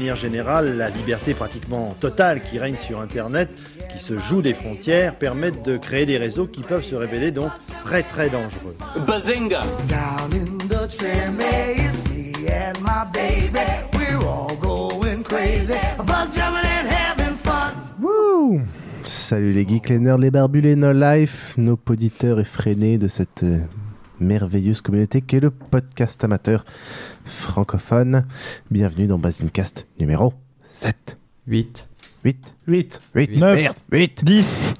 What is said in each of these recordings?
manière générale, la liberté pratiquement totale qui règne sur Internet, qui se joue des frontières, permettent de créer des réseaux qui peuvent se révéler donc très très dangereux. Bazinga. Down in the train maze, me and my baby, we're all going crazy, bug jumping and having fun. Woo! Salut les geeks, les nerds, les barbus, les no-life, nos poditeurs effrénés de cette euh, merveilleuse communauté qu'est le podcast amateur francophone. Bienvenue dans Basincast numéro 7. 8. 8. 8. 8. 9. Merde. 8. 10.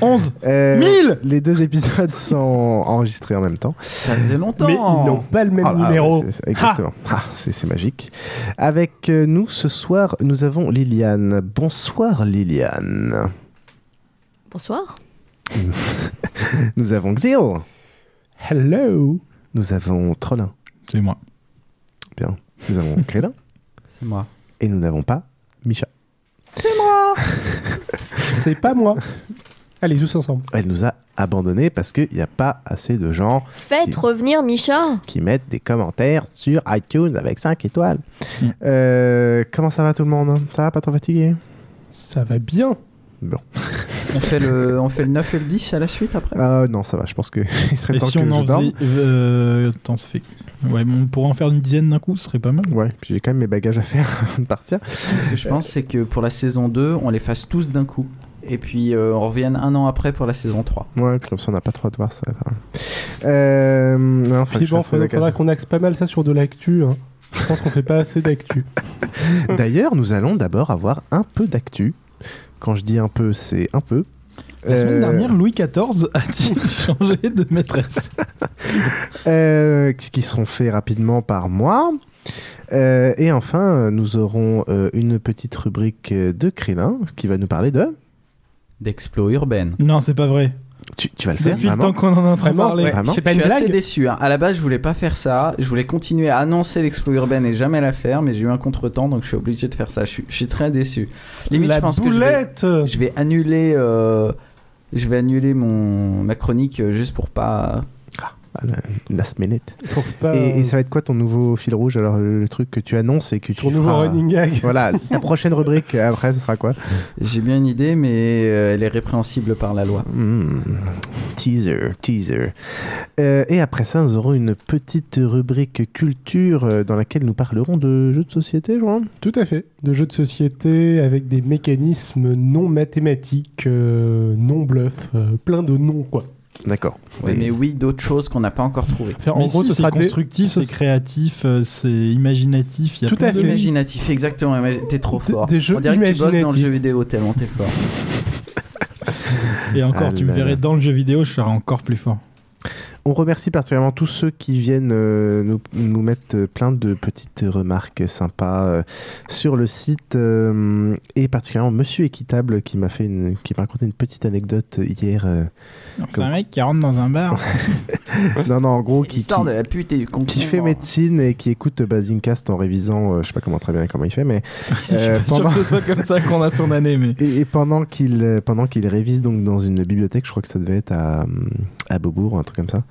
11. 1000. Les deux épisodes sont enregistrés en même temps. Ça faisait longtemps. Mais ils n'ont pas le même ah, numéro. exactement. Ah, c'est magique. Avec euh, nous ce soir, nous avons Liliane. Bonsoir Liliane. Bonsoir. nous avons Xil. Hello. Nous avons Trollin. C'est moi. Bien. Nous avons Crélin. C'est moi. Et nous n'avons pas Micha. C'est moi C'est pas moi. Allez, tous ensemble. Elle nous a abandonnés parce qu'il n'y a pas assez de gens. Faites revenir Micha Qui mettent des commentaires sur iTunes avec 5 étoiles. Mm. Euh, comment ça va tout le monde? Ça va pas trop fatigué? Ça va bien. Bon. on, fait le, on fait le 9 et le 10 à la suite après? Euh, Non, ça va. Je pense qu'il serait et temps si que on en faisait, euh, attends, ça fait... Ouais, on pourrait en faire une dizaine d'un coup, ce serait pas mal. Ouais, puis j'ai quand même mes bagages à faire avant de partir. Ce que je pense, c'est que pour la saison 2, on les fasse tous d'un coup. Et puis euh, on revienne un an après pour la saison 3. Ouais, puis comme ça on n'a pas trop de voir ça. Euh, non, puis bon, il faudra qu'on axe pas mal ça sur de l'actu. Hein. Je pense qu'on fait pas assez d'actu. D'ailleurs, nous allons d'abord avoir un peu d'actu. Quand je dis un peu, c'est un peu. La semaine euh, dernière, Louis XIV a-t-il changé de maîtresse? Euh, Qui seront faits rapidement par moi. Euh, et enfin, nous aurons une petite rubrique de Krillin qui va nous parler de. D'Explo urbaine. Non, c'est pas vrai. Tu, vas le faire Depuis le temps qu'on en train de parler. C'est pas une je suis assez déçu. Hein. À la base, je voulais pas faire ça. Je voulais continuer à annoncer l'explo urbaine et jamais la faire, mais j'ai eu un contretemps, donc je suis obligé de faire ça. Je suis, très déçu. Limite, La je pense boulette que je vais, annuler, euh, je vais annuler mon ma chronique euh, juste pour pas last minute. Et, ça va être quoi ton nouveau fil rouge Alors, le, truc que tu annonces et que tu. Ton nouveau running gag. Voilà, ta prochaine rubrique après, ce sera quoi? J'ai bien une idée, mais euh, elle est répréhensible par la loi. Hmm. Teaser, teaser. Euh, et après ça, nous aurons une petite rubrique culture euh, dans laquelle nous parlerons de jeux de société, Jean Tout à fait. De jeux de société avec des mécanismes non mathématiques, non bluff, plein de noms, quoi. D'accord. Mais oui, d'autres choses qu'on n'a pas encore trouvées. en gros, ce sera constructif, c'est créatif, euh, c'est imaginatif. Tout à fait. Imaginatif, exactement. T'es trop fort. Des jeux On dirait que tu bosses dans le jeu vidéo tellement t'es fort. Et encore, tu me verrais dans le jeu vidéo, je serais encore plus fort. On remercie particulièrement tous ceux qui viennent euh, nous, nous, mettre plein de petites remarques sympas euh, sur le site euh, et particulièrement Monsieur Équitable qui m'a fait une, qui m'a raconté une petite anecdote hier. C'est un mec qui rentre dans un bar. non, non, en gros, qui, L'histoire qui, de la pute et du con. qui fait médecine et qui écoute Basingcast en révisant, euh, je sais pas comment très bien comment il fait, mais euh, Je suis sûr que ce soit comme ça qu'on a son année, mais. Et, et pendant qu'il pendant qu'il révise donc dans une bibliothèque, je crois que ça devait être à, à Beaubourg, un truc comme ça,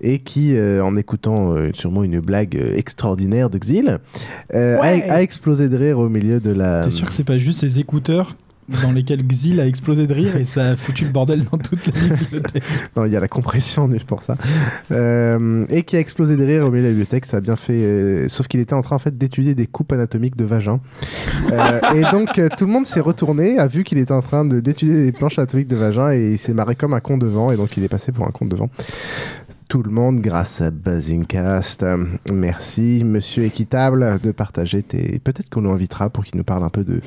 et qui, euh, en écoutant euh, sûrement une blague euh, extraordinaire de Xil, euh, a- Ouais. a, explosé de rire au milieu de la. T'es sûr que c'est pas juste ces écouteurs dans lesquels Xil a explosé de rire et ça a foutu le bordel dans toute la bibliothèque? Non, il y a la compression juste pour ça. Euh, et qui a explosé de rire au milieu de la bibliothèque. Ça a bien fait. euh, sauf qu'il était en train en fait d'étudier des coupes anatomiques de vagin. Euh, et donc euh, tout le monde s'est retourné, a vu qu'il était en train de d'étudier des planches anatomiques de vagin et il s'est marré comme un con devant. Et donc il est passé pour un con devant. Tout le monde grâce à Buzzingcast. Merci, monsieur Équitable, de partager tes. Peut-être qu'on l'invitera pour qu'il nous parle un peu de,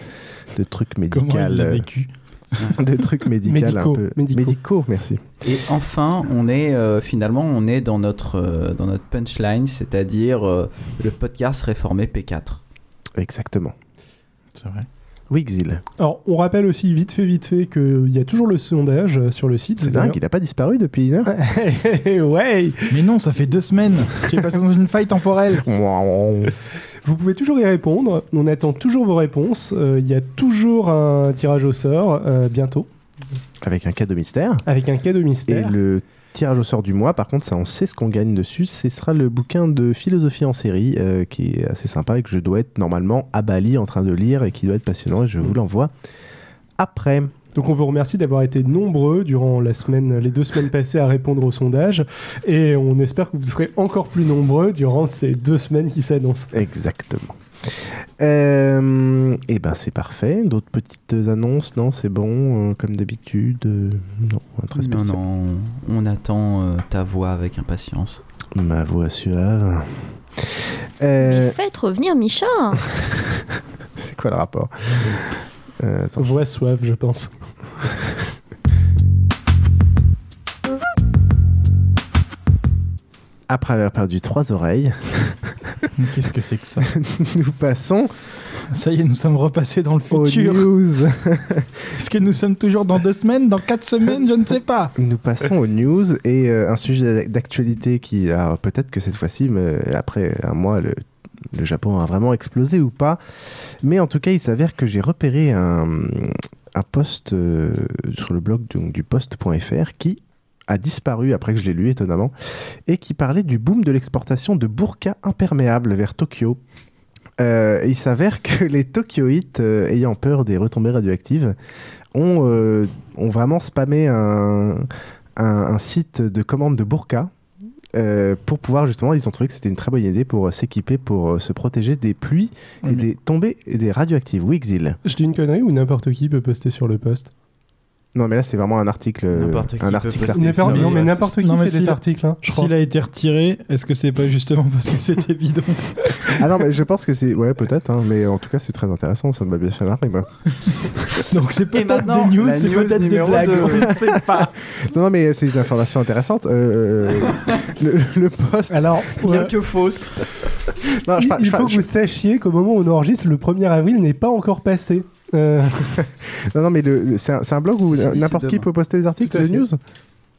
de trucs médicaux. Comment il l'a vécu De trucs médicaux un peu. médicaux. médicaux, merci. Et enfin, on est euh, finalement on est dans notre euh, dans notre punchline, c'est-à-dire euh, le podcast réformé P4. Exactement. C'est vrai. Oui, Xil. Alors, on rappelle aussi vite fait, vite fait, qu'il y a toujours le sondage sur le site. C'est dingue, il a pas disparu depuis une heure. ouais Mais non, ça fait deux semaines qu'il est passé dans une faille temporelle. Vous pouvez toujours y répondre. On attend toujours vos réponses. Euh, Il y a toujours un tirage au sort euh, bientôt Avec un cadeau mystère. avec un cadeau Et mystère. le tirage au sort du mois, par contre, ça, on sait ce qu'on gagne dessus. Ce sera le bouquin de philosophie en série, euh, qui est assez sympa et que je dois être normalement à Bali en train de lire et qui doit être passionnant. Et je vous l'envoie après. Donc on vous remercie d'avoir été nombreux durant la semaine, les deux semaines passées à répondre au sondage. Et on espère que vous serez encore plus nombreux durant ces deux semaines qui s'annoncent. Exactement. Euh, et ben c'est parfait. D'autres petites annonces, non C'est bon, euh, comme d'habitude. euh, non, un très spécial. non, on attend euh, ta voix avec impatience. Ma voix suave. Euh, Mais faites revenir Micha c'est quoi le rapport? Euh. Voix soif, je pense. Après avoir perdu trois oreilles, Qu'est-ce que c'est que ça nous passons Ça y est, nous sommes repassés dans le futur. news. Est-ce que nous sommes toujours dans deux semaines, dans quatre semaines Je ne sais pas. Nous passons aux news et euh, un sujet d'actualité qui, alors, peut-être que cette fois-ci, mais après un mois, le, le Japon a vraiment explosé ou pas. Mais en tout cas, il s'avère que j'ai repéré un, un post euh, sur le blog donc, du post.fr qui a disparu après que je l'ai lu, étonnamment, et qui parlait du boom de l'exportation de burkas imperméables vers Tokyo. Euh, il s'avère que les Tokyoïtes, euh, ayant peur des retombées radioactives, ont, euh, ont vraiment spammé un, un, un site de commande de burkas euh, pour pouvoir justement, ils ont trouvé que c'était une très bonne idée pour s'équiper, pour se protéger des pluies et Oui, des tombées et des radioactives. Oui, Xil. Je dis une connerie ou n'importe qui peut poster sur le post Non, mais là, c'est vraiment un article. euh, N'importe qui un article. article. Non, mais euh, n'importe qui non, mais fait des s'il a- articles. hein. S'il a été retiré, est-ce que c'est pas justement parce que c'était bidon Ah non, mais je pense que c'est. Ouais, peut-être, hein, mais en tout cas, c'est très intéressant. Ça m'a bien fait marrer, moi. Donc c'est peut-être maintenant, des news, c'est peut-être des blagues. deux. On ne sait pas. Non, non, mais c'est une information intéressante. Euh, le, le poste. Alors, Bien ouais, que fausse. Non, je il, je faut que je- vous sachiez qu'au moment où on enregistre, le 1er avril n'est pas encore passé. Euh, non, non, mais c'est un, un blog où Si, n'importe qui demain. peut poster des articles Tout à de fait. news?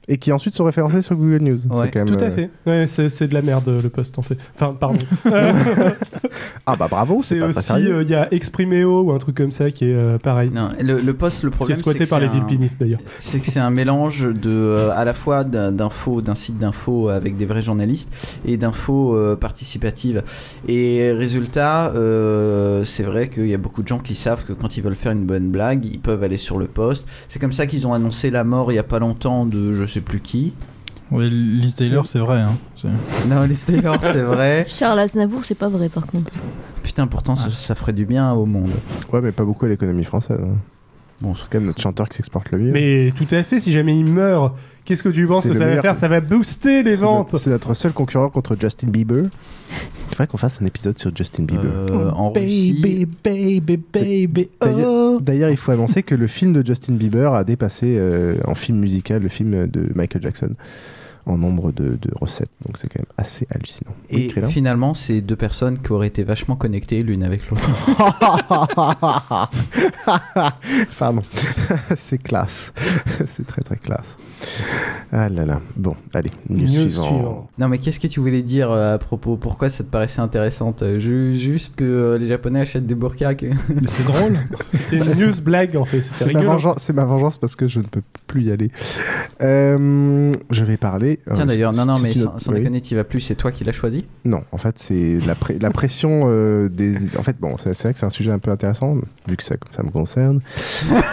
Et qui ensuite sont référencés sur Google News. Ouais, C'est quand même, tout à euh, fait. Ouais, c'est c'est de la merde le post en fait. Enfin, pardon. Ah bah bravo, c'est c'est pas très aussi, euh, il y a Exprimeo ou un truc comme ça qui est euh, pareil. Non, le, le post, le Qui est problème, c'est squatté que par c'est les un- vilpinistes d'ailleurs. c'est que c'est un mélange de euh, à la fois d'un- d'infos d'un site d'infos avec des vrais journalistes et d'infos euh, participatives et résultat euh, c'est vrai qu'il y a beaucoup de gens qui savent que quand ils veulent faire une bonne blague ils peuvent aller sur le post c'est comme ça qu'ils ont annoncé la mort il y a pas longtemps de je sais plus qui Oui, Liz Taylor, c'est vrai. Hein. Non les Taylor c'est vrai Charles Aznavour, c'est pas vrai par contre. putain pourtant ça, ça ferait du bien au monde Ouais, mais pas beaucoup à l'économie française. hein. Bon C'est quand même notre chanteur qui s'exporte le mieux. Mais tout à fait, si jamais il meurt, qu'est-ce que tu penses que ça va meilleur- faire? Ça va booster les ventes. notre- C'est notre seul concurrent contre Justin Bieber. Il faudrait qu'on fasse un épisode sur Justin Bieber. Euh, en Russie baby, baby, D'ailleurs- oh. D'ailleurs, il faut annoncer que le film de Justin Bieber a dépassé euh, en film musical le film de Michael Jackson en nombre de, de recettes. Donc c'est quand même assez hallucinant. Oui, et finalement c'est deux personnes qui auraient été vachement connectées l'une avec l'autre Pardon. c'est classe. c'est très très classe. Ah là là. Bon, allez, news, News suivant. suivant. Non, mais qu'est-ce que tu voulais dire euh, à propos? Pourquoi ça te paraissait intéressante? Euh, ju- Juste que euh, les Japonais achètent des burkas. que- C'est drôle. C'était une news blague en fait, C'est ma, vengeance, c'est ma vengeance parce que je ne peux plus y aller. Euh, je vais parler. Tiens euh, d'ailleurs, non, non, mais sans, sans déconner, tu vas plus, c'est toi qui l'as choisi Non, en fait, c'est la, pré- la pression euh, des. En fait, bon, c'est vrai que c'est un sujet un peu intéressant, vu que ça, ça me concerne.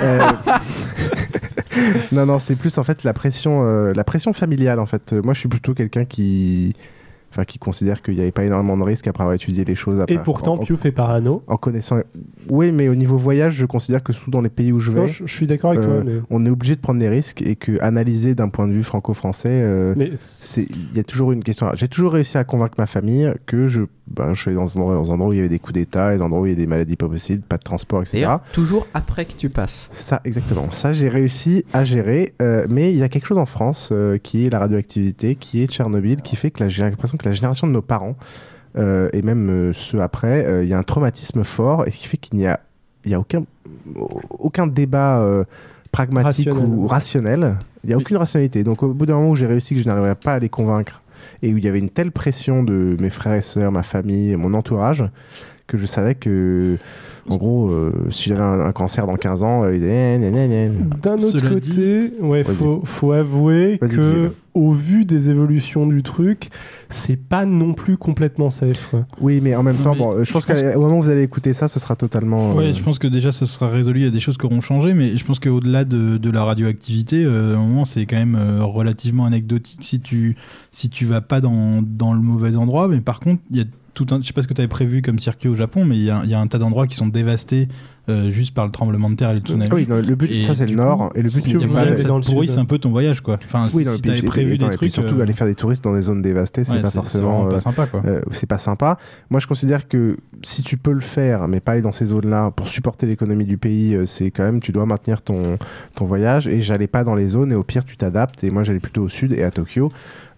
Euh, non, non, c'est plus en fait la pression, euh, la pression familiale. En fait, moi, je suis plutôt quelqu'un qui. Enfin, qui considère qu'il n'y avait pas énormément de risques après avoir étudié les choses. Après, Et pourtant, en, Pio fait parano. en connaissant. Oui, mais au niveau voyage, je considère que sous dans les pays où je vais, Non, je, je suis d'accord avec euh, toi, mais, on est obligé de prendre des risques et que analyser d'un point de vue franco-français, euh, il y a toujours une question. J'ai toujours réussi à convaincre ma famille que je, ben, je suis allé dans un endroit, dans un endroit où il y avait des coups d'État et des endroits où il y a des maladies pas possibles, pas de transport, etc. Toujours après que tu passes. Ça, exactement. Ça, j'ai réussi à gérer. euh, mais il y a quelque chose en France euh, qui est la radioactivité, qui est Tchernobyl, qui fait que j'ai l'impression que la génération de nos parents, euh, et même euh, ceux après, euh, il y a un traumatisme fort, et ce qui fait qu'il n'y a, y a aucun, aucun débat pragmatique Rationnel. ou rationnel. Il n'y a aucune rationalité. Donc au bout d'un moment où j'ai réussi que je n'arrivais pas à les convaincre, et où il y avait une telle pression de mes frères et sœurs, ma famille, mon entourage, que je savais que, en gros, euh, si j'avais un, un cancer dans 15 ans, euh, il gna. d'un autre Cela côté, ouais, Vas-y. faut, faut avouer que au vu des évolutions du truc, c'est pas non plus complètement safe. Oui, mais en même temps, bon, euh, je je pense pense qu'au moment où vous allez écouter ça, ce sera totalement. Ouais, euh, je pense que déjà ça sera résolu, il y a des choses qui auront changé, mais je pense qu'au-delà de, de la radioactivité, euh, à un moment c'est quand même euh, relativement anecdotique si tu, si tu vas pas dans, dans le mauvais endroit, mais par contre, il y a tout un, je sais pas ce que tu avais prévu comme circuit au Japon, mais il y a, il y a un tas d'endroits qui sont dévastés euh, juste par le tremblement de terre et le tsunami. Oui, non, le but, Et ça c'est le nord, coup, et le but, a c'est pas- dans un peu ton voyage, quoi. Enfin, Oui, si, non, si t'avais et- prévu et- des et trucs. surtout euh, aller faire des touristes dans des zones dévastées, c'est ouais, pas c'est forcément. euh, pas sympa, quoi. euh, c'est pas sympa. Moi, je considère que si tu peux le faire, mais pas aller dans ces zones-là pour supporter l'économie du pays, euh, c'est quand même tu dois maintenir ton ton voyage. Et j'allais pas dans les zones et au pire tu t'adaptes. Et moi, j'allais plutôt au sud et à Tokyo.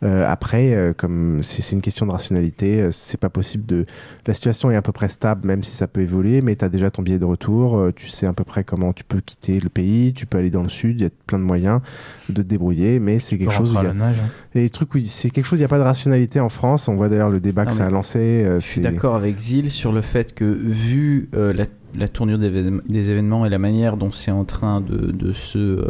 Euh, après, euh, comme c'est une question de rationalité, euh, c'est pas possible de. La situation est à peu près stable, même si ça peut évoluer, mais tu as déjà ton billet de retour. euh, tu sais à peu près comment tu peux quitter le pays. Tu peux aller dans le sud. Il y a plein de moyens de te débrouiller, mais c'est quelque chose. où il y a- nage. et les trucs, oui, c'est quelque chose, il n'y a pas de rationalité en France. On voit d'ailleurs le débat Non, que ça a lancé. euh, Je suis d'accord avec Zil sur le fait que, vu euh, la, la tournure des, évén- des événements et la manière dont c'est en train de, de se, euh,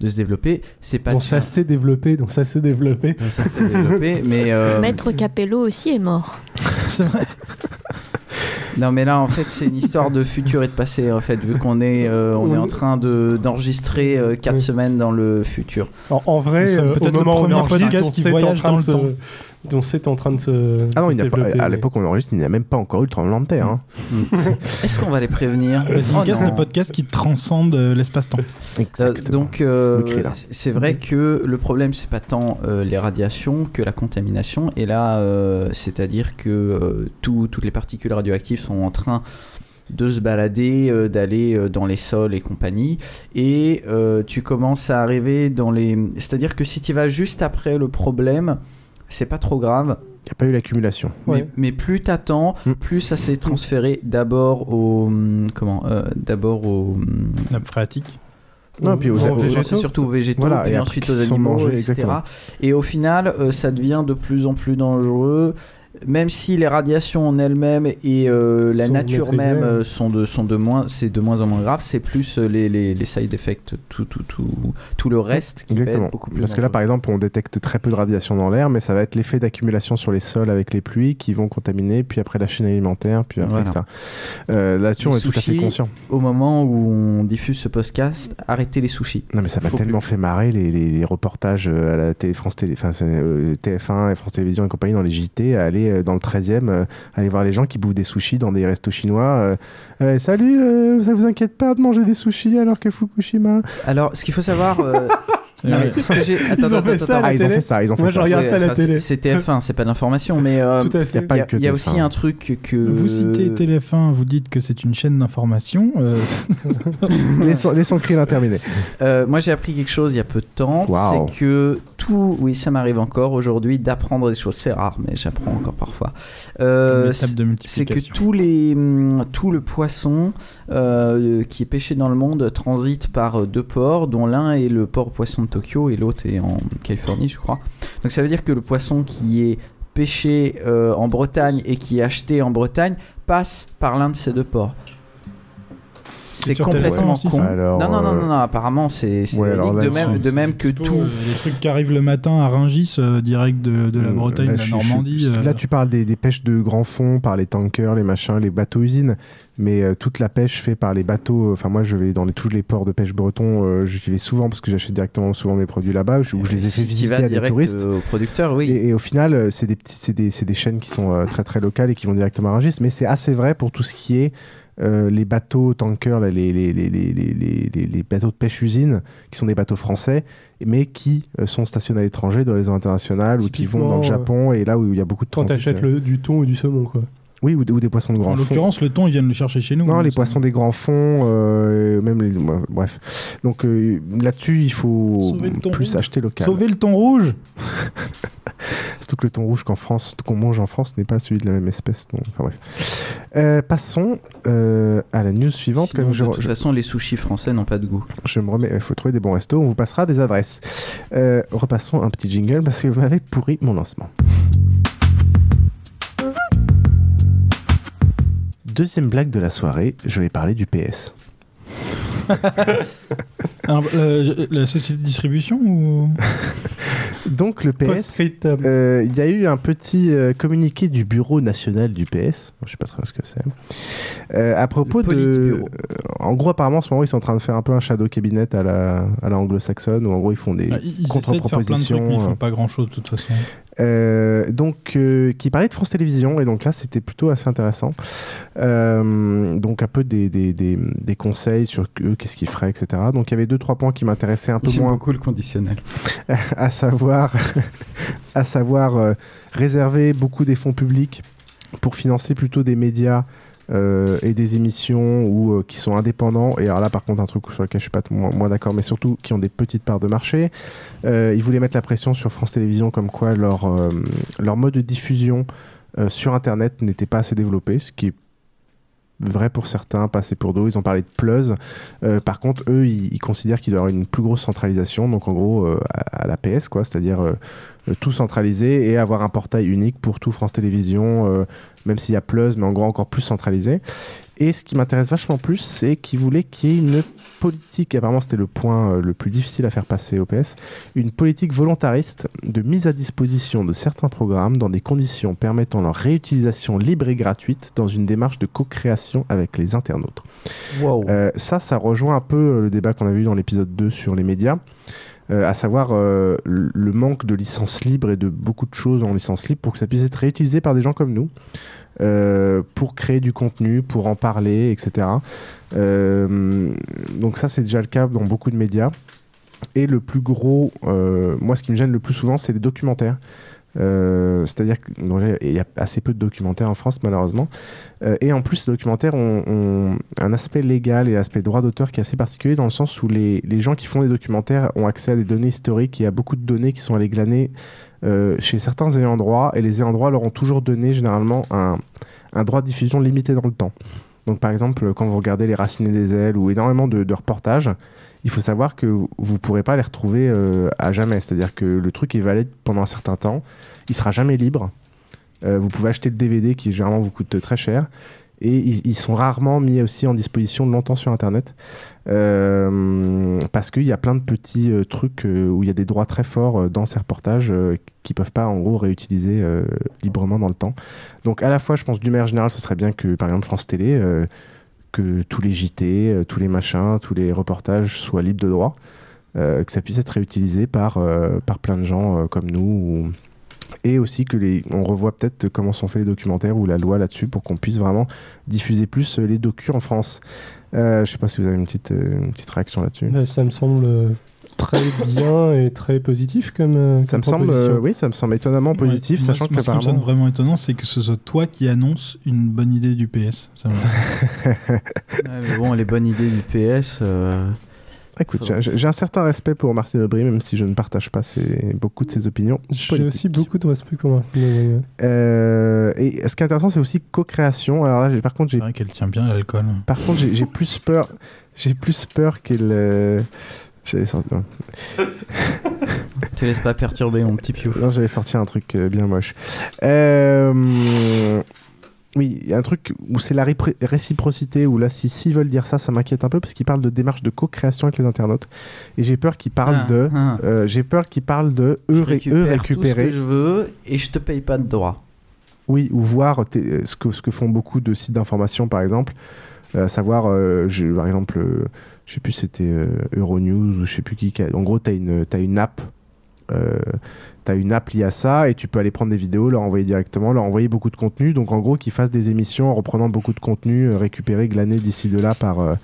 de se développer, c'est pas Donc ça s'est développé, donc ça s'est développé. ça s'est développé, mais euh, Maître Capello aussi est mort. C'est vrai. non, mais là en fait c'est une histoire de futur et de passé en fait, vu qu'on est, euh, on est en train de d'enregistrer 4 Oui. semaines dans le futur. En, en vrai, euh, peut-être le moment où on premier podcast qui voyage train dans de le se- temps. Dont c'est en train de se. Ah non, il a pas- à l'époque où on enregistre, il n'y a même pas encore eu le tremblement de terre. hein. Est-ce qu'on va les prévenir? Vas-y, Oh casse non. le podcast qui transcende euh, l'espace-temps. Euh, Exactement. donc, euh, Le cri, là. c'est vrai que le problème, c'est pas tant euh, les radiations que la contamination. Et là, euh, c'est-à-dire que euh, tout- toutes les particules radioactives sont en train de se balader, euh, d'aller euh, dans les sols et compagnie. Et euh, tu commences à arriver dans les. C'est-à-dire que si tu vas juste après le problème, c'est pas trop grave. Il n'y a pas eu l'accumulation. Ouais. Mais, mais plus t'attends, Mm. plus ça s'est transféré d'abord au hum, comment euh, d'abord au Nappe phréatique. Non, puis aux- végétaux. c'est surtout aux végétaux, Voilà, puis et ensuite aux animaux, mangés, etc. exactement. Et au final, euh, ça devient de plus en plus dangereux. Même si les radiations en elles-mêmes et euh, la Sont nature même euh, sont de sont de moins c'est de moins en moins grave, c'est plus euh, les, les, les side effects, tout tout tout tout le reste qui Exactement. être beaucoup plus Parce que là, par exemple, on détecte très peu de radiation dans l'air, mais ça va être l'effet d'accumulation sur les sols avec les pluies qui vont contaminer, puis après la chaîne alimentaire, puis après, Voilà. etc. Euh, Là-dessus, on est tout à fait conscient. au moment où on diffuse ce podcast, arrêtez les sushis. Non, mais ça m'a tellement plus. fait marrer les, les- reportages à la télé, France Télé, enfin, c'est, euh, TF1 et France Télévisions et compagnie dans les JT, à aller euh, dans le 13e, euh, aller voir les gens qui bouffent des sushis dans des restos chinois. euh, Euh, salut, ça vous inquiète pas de manger des sushis alors que Fukushima? Alors, ce qu'il faut savoir, non, Ouais. mais ce que j'ai, Ils attends, ont attends, fait attends, Ah, ils ont télé. fait ça, ils ont fait Moi, je ça. regarde Ouais, pas la enfin, télé. c'est- C'est TF1, c'est pas d'information, mais euh, Tout à fait. il y a, que il y a TF1. aussi un truc que Vous citez TF1, vous dites que c'est une chaîne d'information. euh, laissons, laissons le cri l'interminé. Euh, moi, j'ai appris quelque chose il y a peu de temps. C'est que tout, oui, ça m'arrive encore aujourd'hui d'apprendre des choses. C'est rare, mais j'apprends encore parfois. Euh, c'est que tous les, hum, tout le poisson euh, qui est pêché dans le monde transite par deux ports, dont l'un est le port poisson de Tokyo et l'autre est en Californie, je crois. Donc ça veut dire que le poisson qui est pêché euh, en Bretagne et qui est acheté en Bretagne passe par l'un de ces deux ports. C'est complètement con. non, non, non, non, apparemment c'est de, même, de même que tout. les trucs qui arrivent le matin à Rungis, euh, direct de, de, la Bretagne, de la Normandie. Là, tu parles des, des, pêches de grands fonds par les tankers, les machins, les bateaux usines mais euh, toute la pêche faite par les bateaux, euh, enfin moi je vais dans les, tous les ports de pêche bretons, euh, j'y vais souvent parce que j'achète directement souvent mes produits là-bas, où je les ai fait visiter à des touristes. Aux producteurs, oui. Et, au final, c'est des, des, chaînes qui sont très très locales et qui vont directement à Rungis, mais c'est assez vrai pour tout ce qui est les bateaux tankers, les, les, les, les, bateaux de pêche usine, qui sont des bateaux français, mais qui sont stationnés à l'étranger, dans les zones internationales, ou qui vont dans le Japon, et là où il y a beaucoup de transit. Quand achètes du thon ou du saumon, quoi. Oui, ou, des poissons de grands fonds. En l'occurrence, le thon, ils viennent le chercher chez nous. Non, hein, les poissons des grands fonds, euh, même les. Bref. Donc euh, là-dessus, il faut plus acheter local. Sauver le thon rouge Surtout que le thon rouge qu'en France, qu'on mange en France, n'est pas celui de la même espèce. Donc, enfin, bref. Euh, passons à la news suivante. de toute façon, les sushis français n'ont pas de goût. Je me remets. Il faut trouver des bons restos. On vous passera des adresses. repassons un petit jingle parce que vous m'avez pourri mon lancement. Deuxième blague de la soirée, je vais parler du PS. Euh, la société de distribution ou? Donc le PS, euh, il y a eu un petit euh, communiqué du bureau national du PS, je sais pas très bien ce que c'est, à propos de... en gros apparemment en ce moment ils sont en train de faire un peu un shadow cabinet à la, à la anglo-saxonne, où en gros ils font des contre-propositions. Ils font pas grand-chose de toute façon. Euh, donc, euh, qui parlait de France Télévisions, et donc là, c'était plutôt assez intéressant. Euh, donc, un peu des, des, des, conseils sur eux, qu'est-ce qu'ils feraient, etc. Donc, il y avait deux, trois points qui m'intéressaient un peu moins. beaucoup le conditionnel. à savoir, à savoir réserver beaucoup des fonds publics pour financer plutôt des médias euh, et des émissions où, euh, qui sont indépendants. Et alors là, par contre, un truc sur lequel je suis pas moins, d'accord, mais surtout qui ont des petites parts de marché. Euh, ils voulaient mettre la pression sur France Télévisions comme quoi leur, leur mode de diffusion sur Internet n'était pas assez développé, ce qui est vrai pour certains, pas assez pour d'autres. Ils ont parlé de Plus. par contre, eux, ils, considèrent qu'il doit y avoir une plus grosse centralisation, donc en gros à, la PS, quoi, c'est-à-dire tout centraliser et avoir un portail unique pour tout France Télévisions, même s'il y a Plus, mais en gros encore plus centralisé. Et ce qui m'intéresse vachement plus, c'est qu'il voulait qu'il y ait une politique, apparemment c'était le point euh, le plus difficile à faire passer au PS, une politique volontariste de mise à disposition de certains programmes dans des conditions permettant leur réutilisation libre et gratuite dans une démarche de co-création avec les internautes. Euh, ça, ça rejoint un peu euh, le débat qu'on avait eu dans l'épisode 2 sur les médias. à savoir le manque de licences libres et de beaucoup de choses en licence libre pour que ça puisse être réutilisé par des gens comme nous. Euh, pour créer du contenu, pour en parler, etc. Euh, donc ça, c'est déjà le cas dans beaucoup de médias. Et le plus gros, euh, moi, ce qui me gêne le plus souvent, c'est les documentaires. C'est-à-dire qu'il y a assez peu de documentaires en France, malheureusement. et en plus, ces documentaires ont, un aspect légal et un aspect droit d'auteur qui est assez particulier, dans le sens où les, gens qui font des documentaires ont accès à des données historiques. Y a beaucoup de données qui sont allées glaner euh, chez certains ayants droit, et les ayants droit leur ont toujours donné généralement un, droit de diffusion limité dans le temps. Donc par exemple, quand vous regardez Les Racines des ailes ou énormément de, de reportages, il faut savoir que vous ne pourrez pas les retrouver euh, à jamais. C'est-à-dire que le truc est valide pendant un certain temps, il sera jamais libre. Euh, vous pouvez acheter le DVD qui généralement vous coûte très cher. Et ils, sont rarement mis aussi en disposition longtemps sur Internet. Euh, parce qu'il y a plein de petits trucs où il y a des droits très forts dans ces reportages qui peuvent pas en gros réutiliser librement dans le temps. Donc à la fois, je pense d'une manière générale, ce serait bien que par exemple France Télé, que tous les JT, tous les machins, tous les reportages soient libres de droit, que ça puisse être réutilisé par, par plein de gens comme nous. et aussi que les, on revoit peut-être comment sont faits les documentaires ou la loi là-dessus pour qu'on puisse vraiment diffuser plus les docus en France. Euh, je sais pas si vous avez une petite, euh, une petite réaction là-dessus. ça me semble euh, très bien et très positif comme. ça me semble, oui, ça me semble étonnamment positif, sachant que Ce qui me semble vraiment étonnant, c'est que ce soit toi qui annonce une bonne idée du PS. mais bon, les bonnes idées du PS. Écoute, j'ai un certain respect pour Martin Aubry, même si je ne partage pas beaucoup de ses opinions. J'ai aussi beaucoup de respect pour Martin Aubry. Euh, et ce qui est intéressant, c'est aussi co-création. Alors là, par contre, j'ai. C'est vrai qu'elle tient bien à l'alcool. Par contre, j'ai plus peur. J'ai plus peur qu'elle. Euh... J'allais sortir. Te laisse pas perturber, mon petit piou. Non, j'allais sortir un truc euh, bien moche. Euh. Oui, il y a un truc où c'est la réciprocité, où là, s'ils si, veulent dire ça, ça m'inquiète un peu, parce qu'ils parlent de démarche de co-création avec les internautes. Et j'ai peur qu'ils parlent ah, de. Ah. Euh, j'ai peur qu'ils parlent de eux, eux récupérer. Tout ce que je veux et je te paye pas de droit. Oui, ou voir ce que, ce que font beaucoup de sites d'information, par exemple. Euh, savoir, je, par exemple, je sais plus c'était Euronews ou je sais plus qui. En gros, tu as une, as une app tu as une appli à ça et tu peux aller prendre des vidéos, leur envoyer directement, leur envoyer beaucoup de contenu. Donc en gros, qu'ils fassent des émissions en reprenant beaucoup de contenu euh, récupéré, glané d'ici de là par, euh,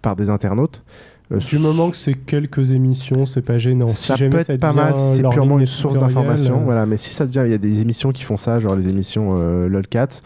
par des internautes. Euh, du moment que c'est quelques émissions, c'est pas gênant. Ça si peut être pas mal, c'est purement une source d'information. Voilà, mais si ça devient, il y a des émissions qui font ça, genre les émissions LOLCAT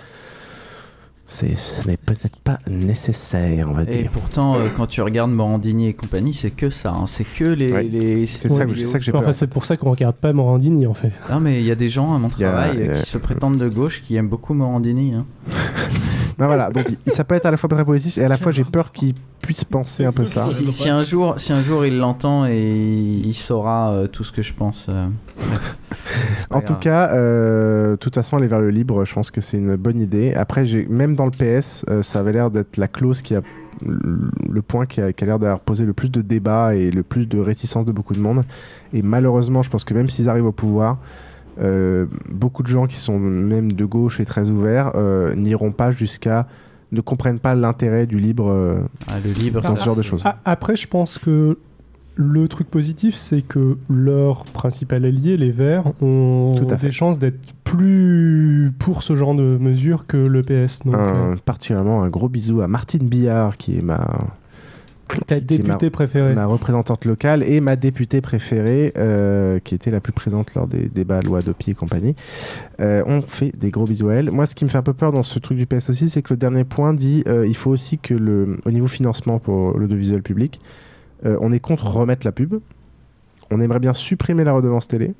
ce n'est peut-être pas nécessaire, on va dire. Et pourtant, euh, quand tu regardes Morandini et compagnie, c'est que ça. Hein. C'est que les. c'est ça, que j'ai peur. c'est pour ça qu'on regarde pas Morandini, en fait. Non, mais il y a des gens à mon travail qui se prétendent de gauche qui aiment beaucoup Morandini. Hein. non, voilà, donc ça peut être à la fois très positif et à la fois j'ai peur qu'il puisse penser un peu ça. Si, un, jour, si un jour il l'entend et il saura euh, tout ce que je pense. Euh, en tout cas, de toute façon, aller vers le libre, je pense que c'est une bonne idée. Après, même dans le PS, euh, ça avait l'air d'être la clause qui a le point qui a, l'air d'avoir posé le plus de débats et le plus de réticence de beaucoup de monde. Et malheureusement, je pense que même s'ils arrivent au pouvoir, euh, beaucoup de gens qui sont même de gauche et très ouverts euh, n'iront pas jusqu'à ne comprennent pas l'intérêt du libre, ah, le libre dans ce genre de choses. Après, je pense que le truc positif, c'est que leur principal allié, les Verts, ont des chances d'être plus pour ce genre de mesures que le PS. Donc, euh, Particulièrement un gros bisou à Martine Billard, qui est ma ta députée préférée. Ma représentante locale et ma députée préférée, euh, qui était la plus présente lors des débats loi d'OPI et compagnie. Euh, on fait des gros bisous à elle. Moi, ce qui me fait un peu peur dans ce truc du PS aussi, c'est que le dernier point dit il faut aussi que, le, au niveau financement pour l'audiovisuel public, euh, on est contre remettre la pub. On aimerait bien supprimer la redevance télé.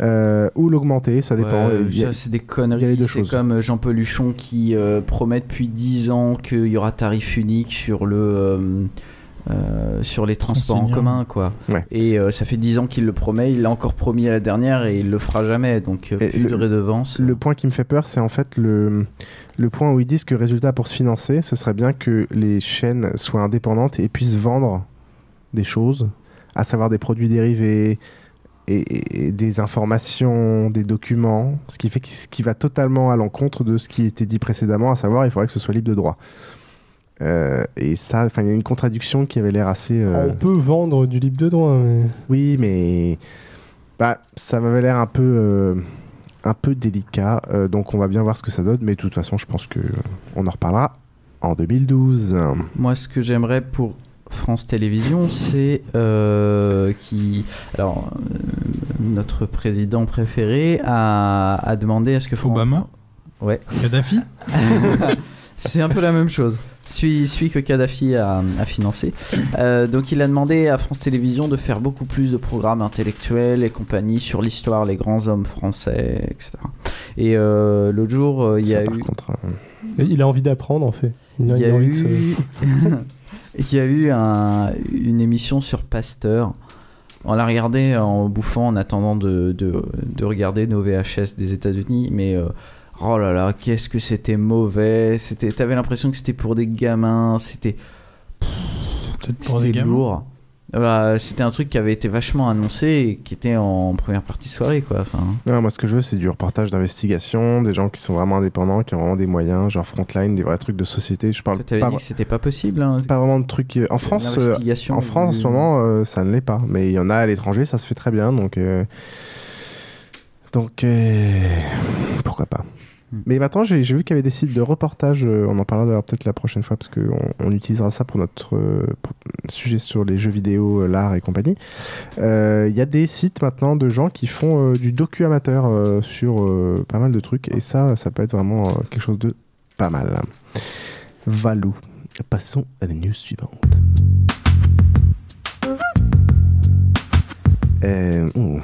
Euh, ou l'augmenter, ça dépend. c'est des conneries. C'est comme euh, Jean Peluchon qui promet depuis 10 ans qu'il y aura tarif unique sur le. sur les transports en commun quoi et ça fait 10 ans qu'il le promet il l'a encore promis à la dernière et il le fera jamais donc plus de redevance le point qui me fait peur c'est en fait le le point où ils disent que résultat pour se financer, ce serait bien que les chaînes soient indépendantes et puissent vendre des choses, à savoir des produits dérivés et, des informations, des documents, ce qui fait ce qui va totalement à l'encontre de ce qui était dit précédemment, à savoir il faudrait que ce soit libre de droit. Euh, et ça, il y a une contradiction qui avait l'air assez. Euh, On peut vendre du libre de droit. Oui, mais bah, ça m'avait l'air un peu. Euh, un peu délicat. Euh, donc on va bien voir ce que ça donne. Mais de toute façon, je pense que on en reparlera en 2012. Moi, ce que j'aimerais pour France Télévisions, c'est euh, qui. Alors, notre président préféré a, a demandé à ce que. Obama Ouais. Kadhafi C'est un peu la même chose celui, que Kadhafi a, financé. Euh, donc il a demandé à France Télévisions de faire beaucoup plus de programmes intellectuels et compagnie sur l'histoire, les grands hommes français, etc. Et euh, l'autre jour, euh, il y a eu... Il a envie d'apprendre en fait. Il, y a eu... il y a eu une émission sur Pasteur. On l'a regardé en bouffant en attendant de, de, regarder nos VHS des États-Unis, mais Oh là là, qu'est-ce que c'était mauvais. C'était, t'avais l'impression que c'était pour des gamins. C'était, c'était lourd. Bah, c'était un truc qui avait été vachement annoncé et qui était en première partie soirée quoi. Enfin... moi ce que je veux c'est du reportage d'investigation, des gens qui sont vraiment indépendants, qui ont vraiment des moyens, genre frontline, des vrais trucs de société. Je parle pas. dit que c'était pas possible. Hein. Pas vraiment de trucs. Euh, en France, euh, en France en ce moment euh, ça ne l'est pas, mais il y en a à l'étranger, ça se fait très bien donc. Donc pourquoi pas. Hmm. Mais maintenant, j'ai vu qu'il y avait des sites de reportage. Euh, on en parlera peut-être la prochaine fois parce qu'on on utilisera ça pour notre euh, sujet sur les jeux vidéo, euh, l'art et compagnie. Il y a des sites maintenant de gens qui font du docu amateur sur pas mal de trucs et ça, ça peut être vraiment quelque chose de pas mal. Valou. Passons à la news suivante. Euh, oh,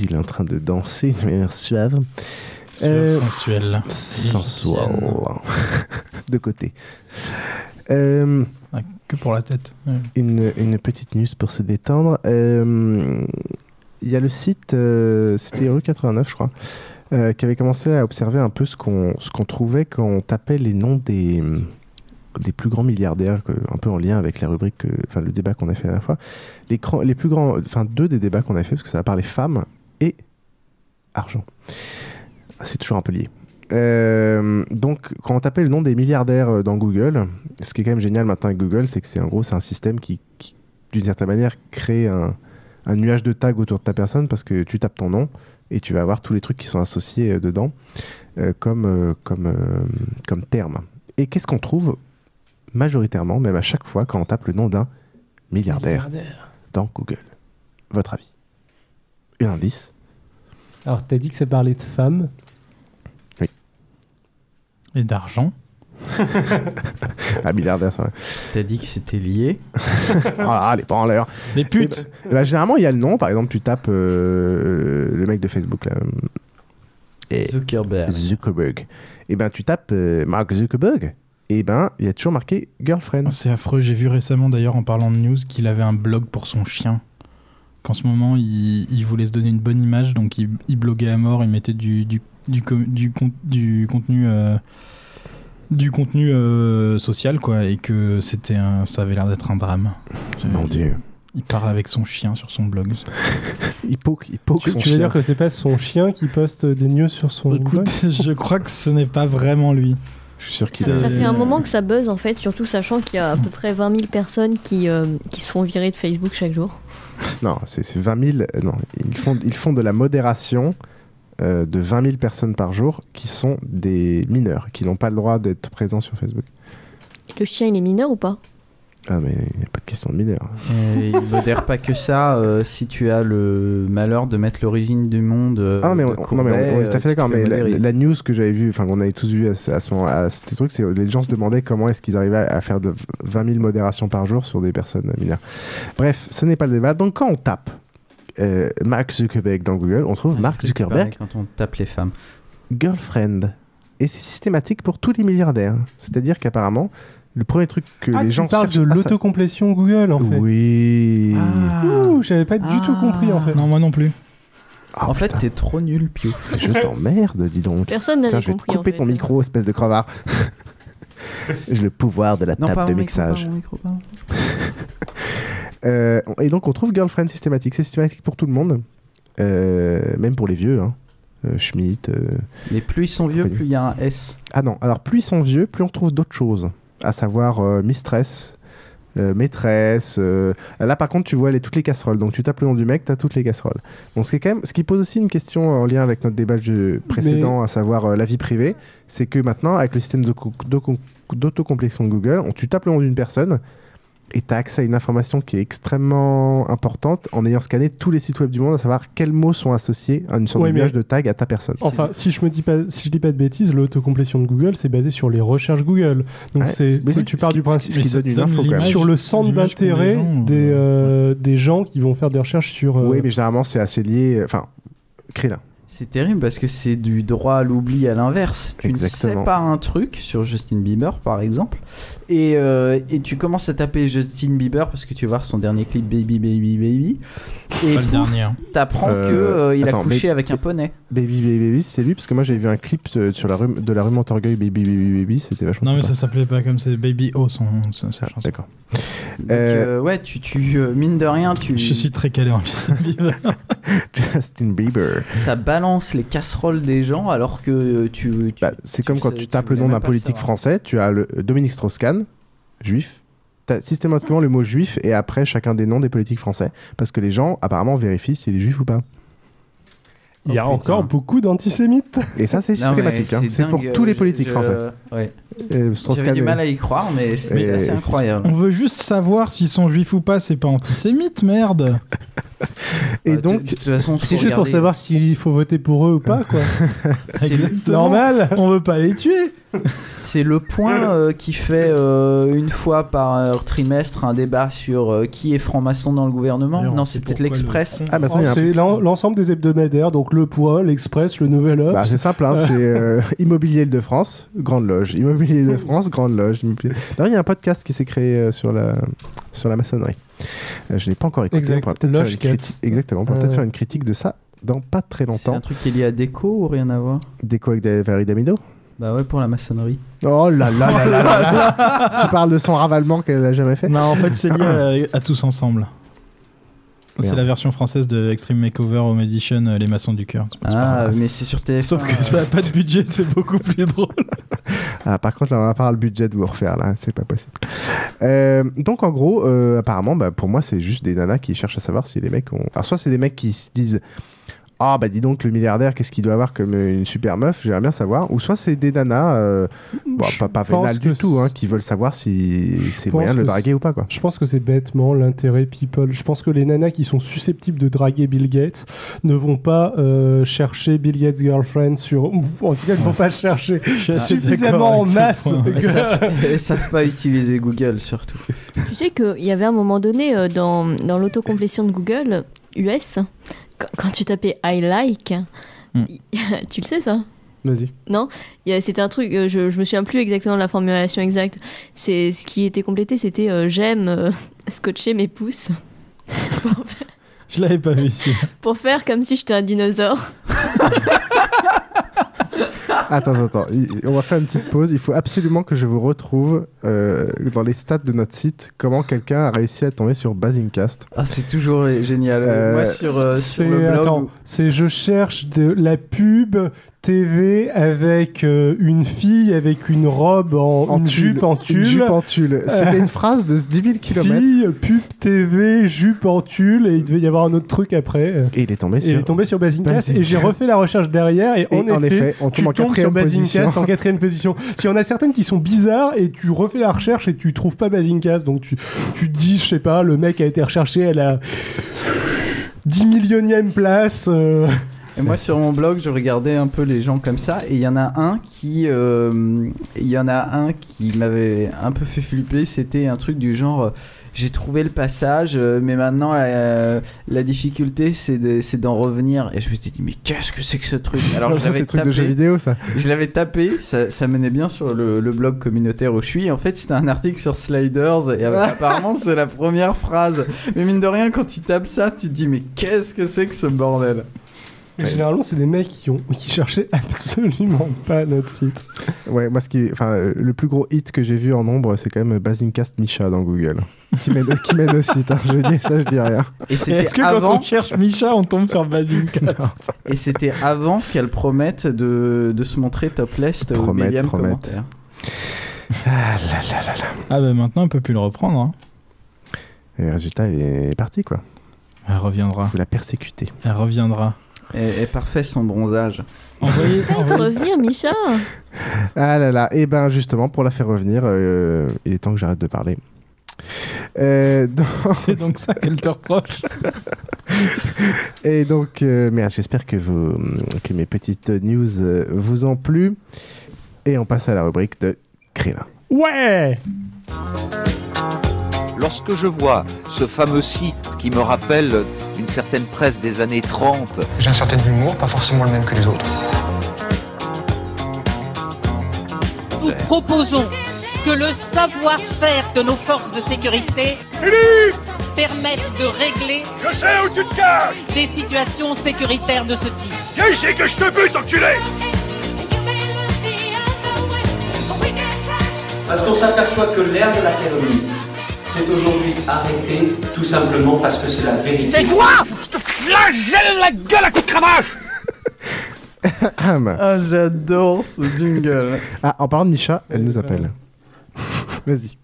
il est en train de danser de manière suave. Euh, sensuel. Sensuel. de côté. Euh, ah, que pour la tête. Une, une, petite news pour se détendre. Euh, il y a le site, c'était rue 89, je crois, qui avait commencé à observer un peu ce qu'on qu'on trouvait quand on tapait les noms des, des plus grands milliardaires, un peu en lien avec la rubrique, enfin le débat qu'on a fait la dernière fois. Les, les plus grands, enfin deux des débats qu'on a fait, parce que ça va parler femmes et argent. C'est toujours un peu lié. Euh, donc, quand on tapait le nom des milliardaires euh, dans Google, ce qui est quand même génial maintenant avec Google, c'est que c'est en gros c'est un système qui, d'une certaine manière, crée un, nuage de tags autour de ta personne parce que tu tapes ton nom et tu vas avoir tous les trucs qui sont associés euh, dedans comme, comme, comme terme. Et qu'est-ce qu'on trouve majoritairement, même à chaque fois, quand on tape le nom d'un milliardaire, dans Google? Votre avis? Un indice. Alors, tu as dit que ça parlait de femmes et d'argent. Un milliardaire, ça. T'as dit que c'était lié. ah, les pas l'air. Les putes. Bah, bah, généralement, il y a le nom. Par exemple, tu tapes euh, le mec de Facebook là. Et Zuckerberg. Zuckerberg. Et ben, tu tapes euh, Mark Zuckerberg. Et ben, il y a toujours marqué girlfriend. Oh, c'est affreux. J'ai vu récemment d'ailleurs en parlant de news qu'il avait un blog pour son chien. Qu'en ce moment, il, il, voulait se donner une bonne image, donc il, il bloguait à mort, il mettait du, du du, du, du contenu euh, du contenu euh, social quoi et que c'était un, ça avait l'air d'être un drame. Mon Dieu. Il parle avec son chien sur son blog. il poke, il poke tu, son tu veux dire que c'est pas son chien qui poste des news sur son Écoute, blog je crois que ce n'est pas vraiment lui. Je suis sûr qu'il ça, ça fait un moment que ça buzz en fait, surtout sachant qu'il y a à peu près 20 000 personnes qui, euh, qui se font virer de Facebook chaque jour. Non, c'est 20 000. Non, ils font, ils font de la modération euh, de 20 000 personnes par jour qui sont des mineurs, qui n'ont pas le droit d'être présents sur Facebook. Le chien, il est mineur ou pas? Ah mais il n'y a pas de question de mineur. il ne modère pas que ça. Euh, si tu as le malheur de mettre l'origine du monde. Euh, ah mais, on, non, mais on, est tout à fait d'accord. Mais la, news que j'avais vue, enfin qu'on avait tous vu à, ce moment, à ce truc, c'est les gens se demandaient comment est-ce qu'ils arrivaient à, faire de 20 000 modérations par jour sur des personnes mineures. Bref, ce n'est pas le débat. Donc quand on tape euh, Mark Zuckerberg dans Google, on trouve Mark Zuckerberg. Quand on tape les femmes. Girlfriend. Et c'est systématique pour tous les milliardaires. C'est-à-dire qu'apparemment, le premier truc que ah, les gens tu parles de l'autocomplétion Google en fait. Oui. Ah. J'avais pas du tout compris en fait. Non, moi non plus. Ah, en fait, t'es trop nul, Pio. Je t'emmerde, dis donc. Personne n'a compris. Je vais te couper ton micro, espèce de crevard. J'ai le pouvoir de la table de mixage. Micro, euh, et donc on trouve girlfriend systématique. C'est systématique pour tout le monde, euh, même pour les vieux. Hein. Euh, Schmidt. Mais plus ils sont vieux, plus il y a un S. Ah non, alors plus ils sont vieux, plus on trouve d'autres choses. À savoir mistress, maîtresse. Là, par contre, tu vois les, toutes les casseroles. Donc, tu tapes le nom du mec, tu as toutes les casseroles. Donc, c'est quand même ce qui pose aussi une question en lien avec notre débat précédent, à savoir la vie privée. C'est que maintenant, avec le système d'autocomplexion de Google, on, tu tapes le nom d'une personne, et tu as accès à une information qui est extrêmement importante en ayant scanné tous les sites web du monde, à savoir quels mots sont associés à une sorte de de tag à ta personne. Enfin, si je me dis pas, si je dis pas de bêtises, l'autocomplétion de Google, c'est basé sur les recherches Google. Donc c'est, si tu pars du principe sur le centre d'intérêt des, euh, des gens qui vont faire des recherches sur. Euh, oui, mais généralement c'est assez lié. Enfin, là. C'est terrible parce que c'est du droit à l'oubli à l'inverse. Tu ne sais pas un truc sur Justin Bieber par exemple et, euh, et, tu commences à taper Justin Bieber parce que tu vas voir son dernier clip Baby Baby Baby et pas le dernier. Hein. T'apprends euh, que euh, il a couché avec un poney. Baby Baby Baby c'est lui parce que moi j'avais vu un clip sur la rue de la rue Montorgueil Baby Baby Baby c'était vachement Non mais ça s'appelait pas comme c'est Baby O son, son, ah, D'accord. ouais tu, tu mine de rien tu. Je suis très calé en Justin Bieber. Justin Bieber. Ça balance les casseroles des gens alors que tu. Bah, c'est comme quand tu tapes le nom d'un politique français tu as le Dominique Strauss-Kahn juif, as systématiquement le mot juif et après chacun des noms des politiques français. Parce que les gens, apparemment, vérifient s'il est juif ou pas. Il y a oh, encore beaucoup d'antisémites. Et ça, c'est systématique. Hein. C'est pour tous les politiques français. Ouais. J'avais du mal à y croire, mais c'est assez incroyable. On veut juste savoir s'ils sont juifs ou pas, c'est pas antisémite, merde. Et donc, c'est juste pour savoir s'il faut voter pour eux ou pas, quoi. c'est normal. On veut pas les tuer. C'est le point euh, qui fait euh, une fois par trimestre un débat sur euh, qui est franc-maçon dans le gouvernement. non, c'est peut-être l'Express. Ah, bah, c'est l'ensemble des hebdomadaires, donc le point, l'Express, le Nouvel Obs. Bah, c'est simple, hein, c'est Immobilier de France, Grande Loge. Immobilier de France, Grande Loge. D'ailleurs, il y a un podcast qui s'est créé sur la, sur la maçonnerie. je ne l'ai pas encore écouté. Exact. On peut-être faire, Exactement, peut-être faire une critique de ça dans pas très longtemps. C'est un truc qui est lié à Déco ou rien à voir? Déco avec Valérie Damido bah ouais, pour la maçonnerie. Oh là là là là là, Tu parles de son ravalement qu'elle a jamais fait Non, en fait, c'est lié à, Tous Ensemble. C'est la version française de Extreme Makeover Home Edition, euh, Les Maçons du Cœur. Ah, mais c'est sur TF1. Sauf que ça n'a pas de budget, c'est beaucoup plus drôle. ah, par contre, là, on n'a pas le budget de vous refaire, là, c'est pas possible. Euh, donc, en gros, euh, apparemment, bah, pour moi, c'est juste des nanas qui cherchent à savoir si les mecs ont. Alors, soit c'est des mecs qui se disent ah bah dis donc le milliardaire qu'est-ce qu'il doit avoir comme une super meuf? J'aimerais bien savoir. Ou soit c'est des nanas euh, pas, pas vénales du tout hein, qui veulent savoir si c'est moyen de le draguer ou pas quoi. je pense que c'est bêtement l'intérêt people. Je pense que les nanas qui sont susceptibles de draguer Bill Gates ne vont pas euh, chercher Bill Gates girlfriend sur en tout cas ne vont pas chercher suffisamment en masse. elles savent pas utiliser Google surtout. Tu sais qu'il y avait un moment donné euh, dans, dans l'autocomplétion de Google US quand tu tapais I like, hmm. tu le sais ça Vas-y. Non? C'était un truc, euh, je, je me souviens plus exactement de la formulation exacte. C'est Ce qui était complété, c'était euh, j'aime euh, scotcher mes pouces. je l'avais pas vu Pour faire comme si j'étais un dinosaure. Attends, attends, on va faire une petite pause. Il faut absolument que je vous retrouve euh, dans les stats de notre site comment quelqu'un a réussi à tomber sur Basingcast. Ah, c'est toujours génial. Euh, Moi, sur, euh, sur le blog. c'est je cherche de la pub TV avec euh, une fille avec une robe en, jupe en tulle. jupe en tulle. C'était une phrase de 10 000 km. Fille, pub TV, jupe en tulle et il devait y avoir un autre truc après. Et il est tombé sur. il est tombé sur Basincast et j'ai refait la recherche derrière et, en, effet, on tombe tu tombes sur Basincast en quatrième position. Si en a certaines qui sont bizarres et tu refais la recherche et tu trouves pas Basincast donc tu tu te dis je sais pas le mec a été recherché à la 10 millionième place. Euh, et moi, sur mon blog, je regardais un peu les gens comme ça, et il y en a un qui, euh, il y en a un qui m'avait un peu fait flipper. C'était un truc du genre, euh, j'ai trouvé le passage, euh, mais maintenant la, difficulté, c'est d'en revenir. Et je me suis dit, mais qu'est-ce que c'est que ce truc? Alors, ça, c'est truc de jeu vidéo, ça. Je l'avais tapé, ça, ça, menait bien sur le, blog communautaire où je suis. En fait, c'était un article sur Sliders, et apparemment, c'est la première phrase. Mais mine de rien, quand tu tapes ça, tu te dis, mais qu'est-ce que c'est que ce bordel? Généralement, c'est des mecs qui, ont, qui cherchaient absolument pas notre site. Ouais, moi, ce qui, enfin, euh, le plus gros hit que j'ai vu en nombre, c'est quand même Basingcast Misha dans Google. Qui mène, qui mène au site, hein. je dis ça, je dis rien. Et Est-ce que quand on cherche Misha, on tombe sur Basingcast Et c'était avant qu'elle promette de, de, se montrer topless au millième commentaire. Ah là là là là. Ah bah maintenant, on peut plus le reprendre. Hein. Et le résultat, il est parti, quoi. Elle reviendra. Faut la persécuter. Elle reviendra. Est, parfait son bronzage. Envoyez, revenir, Micha. Ah là là. Et eh ben justement, pour la faire revenir, euh, il est temps que j'arrête de parler. Euh, C'est donc ça qu'elle te reproche. Et donc, euh, merde, j'espère que, vous, que mes petites news vous ont plu. Et on passe à la rubrique de Krillin. Ouais Lorsque je vois ce fameux site qui me rappelle une certaine presse des années 30... J'ai un certain humour, pas forcément le même que les autres. Nous proposons que le savoir-faire de nos forces de sécurité permette de régler Je sais où tu te caches des situations sécuritaires de ce type. Viens ici que je te bute, enculé Parce qu'on s'aperçoit que l'air de la calomnie c'est aujourd'hui arrêté tout simplement parce que c'est la vérité. Tais-toi Je te flagelle la gueule à coups de cravache Ah, j'adore ce jingle. Ah, en parlant de Misha, elle nous appelle. Vas-y.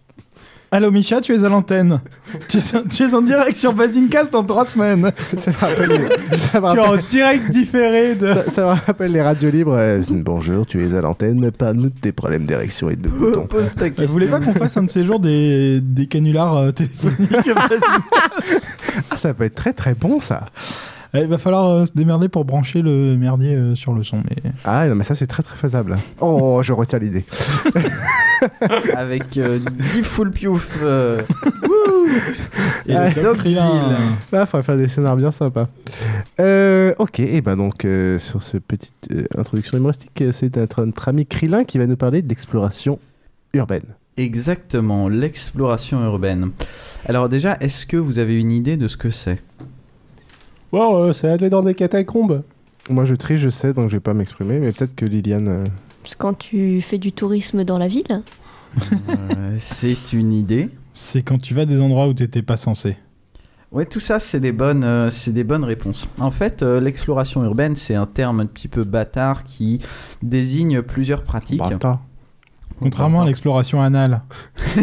Allô Micha, tu es à l'antenne. tu, es en direct sur Basingcast dans trois semaines. Ça me rappelle tu es en direct différé de... Ça, me rappelle les radios libres. Euh, bonjour, tu es à l'antenne. Parle-nous de tes problèmes d'érection et de boutons. Pose ta question. Vous voulez pas qu'on fasse un de ces jours des, des canulars euh, téléphoniques Ah, ça peut être très très bon ça. Eh, il va falloir euh, se démerder pour brancher le merdier euh, sur le son. Mais... Ah non, mais ça c'est très très faisable. Oh, je retiens l'idée. Avec 10 euh, full piouf. et ah, il ah, faudrait faire des scénarios bien sympas. ok, et ben donc sur cette petite introduction humoristique, c'est notre, notre ami Krilin qui va nous parler d'exploration urbaine. Exactement, l'exploration urbaine. Alors déjà, est-ce que vous avez une idée de ce que c'est? Wow, c'est aller dans des catacombes. Moi je trie, je sais, donc je vais pas m'exprimer, mais peut-être que Liliane... Euh, c'est quand tu fais du tourisme dans la ville euh, C'est une idée. C'est quand tu vas des endroits où tu n'étais pas censé. Ouais, tout ça, c'est des bonnes, euh, c'est des bonnes réponses. En fait, l'exploration urbaine, c'est un terme un petit peu bâtard qui désigne plusieurs pratiques. Bâtard. Contrairement à l'exploration anale.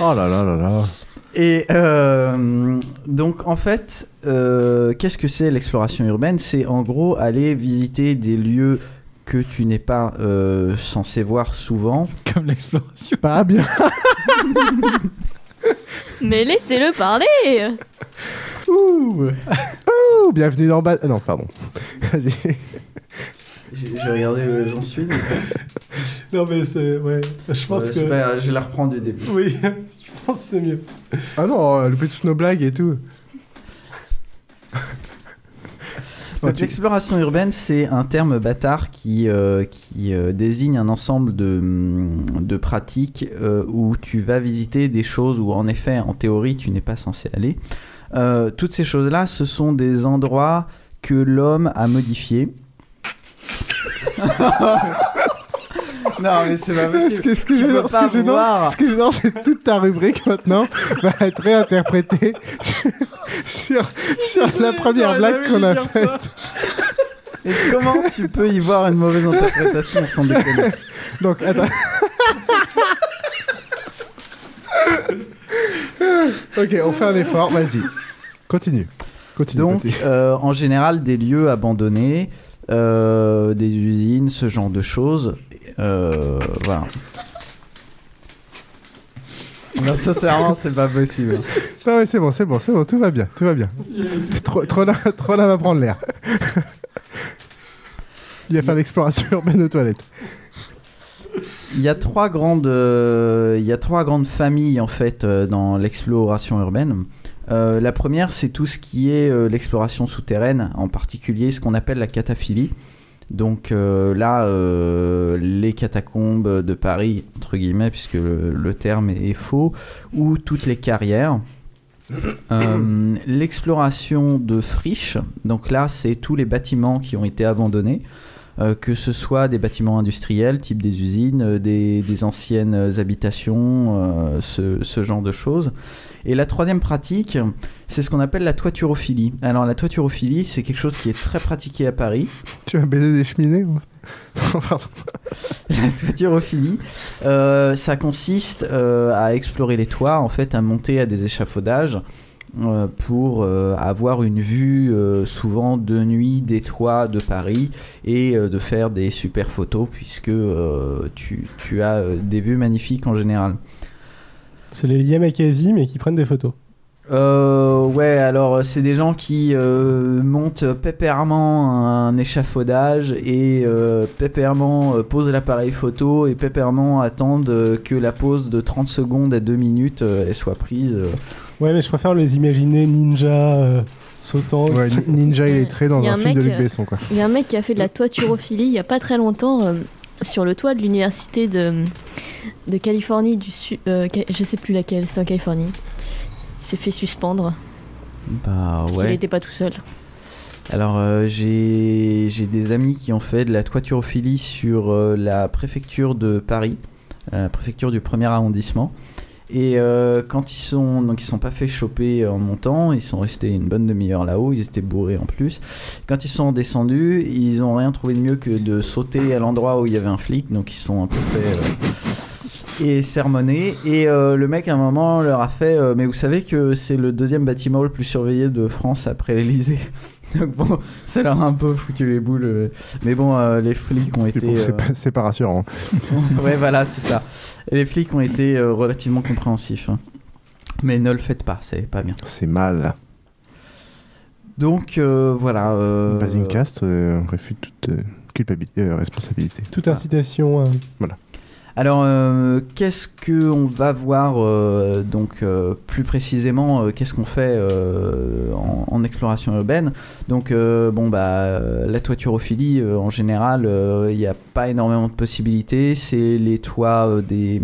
oh là là là là. Et euh, donc en fait, euh, qu'est-ce que c'est l'exploration urbaine? C'est en gros aller visiter des lieux que tu n'es pas euh, censé voir souvent. Comme l'exploration. Pas bien. Mais laissez-le parler. Ouh. Ouh, bienvenue dans bas. Non, pardon. Vas-y. J'ai regardé où j'en suis. non, mais c'est. Ouais. Je pense que. Pas, je la reprends du début. Oui, je pense que c'est mieux. Ah non, louper toutes nos blagues et tout. l'exploration urbaine, c'est un terme bâtard qui, euh, qui euh, désigne un ensemble de, de pratiques euh, où tu vas visiter des choses où, en effet, en théorie, tu n'es pas censé aller. toutes ces choses-là, ce sont des endroits que l'homme a modifiés non, mais c'est pas possible. Ce que, ce que je veux ce que je c'est toute ta rubrique maintenant va être réinterprétée sur, sur, la première blague qu'on a faite. Et comment tu peux y voir une mauvaise interprétation sans déconner? Donc, attends. ok, on fait un effort, vas-y. Continue. Continue. Donc, euh, en général, des lieux abandonnés euh, des usines, ce genre de choses. Euh, voilà. Non, sincèrement, c'est pas possible. Ah c'est bon, c'est bon, c'est bon, tout va bien, tout va bien. Trop, trop, là, trop là va prendre l'air. Il va faire l'exploration urbaine aux toilettes. Il y a trois grandes, euh, il y a trois grandes familles en fait dans l'exploration urbaine. Euh, la première, c'est tout ce qui est euh, l'exploration souterraine, en particulier ce qu'on appelle la cataphilie. Donc euh, là, les catacombes de Paris, entre guillemets, puisque le, terme est, faux, ou toutes les carrières. l'exploration de friches, donc là, c'est tous les bâtiments qui ont été abandonnés. que ce soit des bâtiments industriels, type des usines, des, anciennes habitations, ce, genre de choses. Et la troisième pratique, c'est ce qu'on appelle la toiturophilie. Alors la toiturophilie, c'est quelque chose qui est très pratiqué à Paris. Tu vas baiser des cheminées La toiturophilie, euh, ça consiste euh, à explorer les toits, en fait, à monter à des échafaudages. Euh, pour avoir une vue souvent de nuit des toits de Paris et de faire des super photos puisque tu, tu, as des vues magnifiques en général. C'est les Yamakasi, mais qui prennent des photos. Euh, ouais, alors euh, c'est des gens qui euh, montent pépèrement un échafaudage et euh, pépèrement euh, posent l'appareil photo et pépèrement attendent que la pause de 30 secondes à 2 minutes elle soit prise. Ouais, mais je préfère les imaginer ninja sautant. Ouais, ninja illettré dans un, film de Luc Besson. Il y a un mec qui a fait de la toiturophilie il y a pas très longtemps sur le toit de l'université de, de Californie du Sud. Euh, je sais plus laquelle, c'était en Californie. Il s'est fait suspendre. Bah parce ouais. Il n'était pas tout seul. Alors euh, j'ai des amis qui ont fait de la toiturophilie sur euh, la préfecture de Paris, la préfecture du premier arrondissement. Et euh, quand ils sont donc ils sont pas fait choper en montant, ils sont restés une bonne demi-heure là-haut, ils étaient bourrés en plus. Quand ils sont descendus, ils ont rien trouvé de mieux que de sauter à l'endroit où il y avait un flic, donc ils sont un peu fait euh, et sermonnés. Et euh, le mec à un moment leur a fait, mais vous savez que c'est le deuxième bâtiment le plus surveillé de France après l'Elysée. Donc bon, ça leur a un peu foutu les boules. Mais bon, les flics ont été. C'est pas, rassurant. ouais, voilà, c'est ça les flics ont été euh, relativement compréhensifs. Hein. Mais ne le faites pas, c'est pas bien. C'est mal. Donc voilà. Basingcast refuse toute culpabilité, responsabilité. Toute incitation. Voilà. Alors, euh, qu'est-ce qu'on va voir euh, donc euh, plus précisément Qu'est-ce qu'on fait en, exploration urbaine? Donc, bon bah, la toiturophilie en général, il n'y a pas énormément de possibilités. C'est les toits des,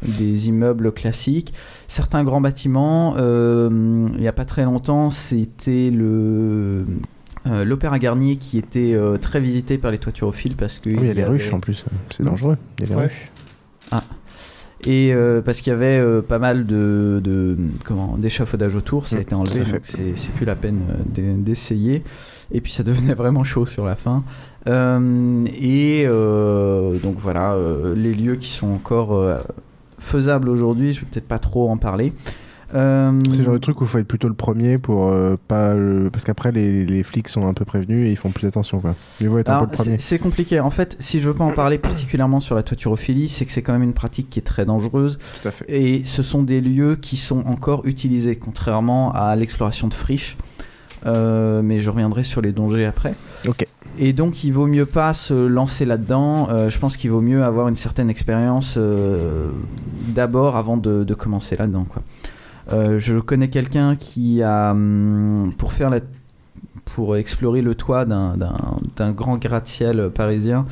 des immeubles classiques. Certains grands bâtiments, il n'y a pas très longtemps, c'était le l'Opéra Garnier qui était très visité par les toiturophiles parce que. Oui, il y a les ruches en plus, c'est dangereux. Il y a les ruches. Ah. Et euh, parce qu'il y avait euh, pas mal de, de comment d'échafaudage autour, ça a mm, été enlevé, donc c'est plus la peine euh, d'essayer. Et puis ça devenait vraiment chaud sur la fin. et donc voilà, les lieux qui sont encore faisables aujourd'hui, je vais peut-être pas trop en parler. Euh, c'est le genre de truc où il faut être plutôt le premier pour euh, pas parce qu'après les, les, flics sont un peu prévenus et ils font plus attention quoi. Être un peu le premier. C'est compliqué. En fait, si je veux pas en parler particulièrement sur la toiturophilie, c'est que c'est quand même une pratique qui est très dangereuse. Tout à fait. Et ce sont des lieux qui sont encore utilisés, contrairement à l'exploration de friches. Euh, mais je reviendrai sur les dangers après. Ok. Et donc, il vaut mieux pas se lancer là-dedans. je pense qu'il vaut mieux avoir une certaine expérience d'abord avant de, de commencer là-dedans, quoi. Euh, je connais quelqu'un qui a, hum, pour faire pour explorer le toit d'un grand gratte-ciel parisien,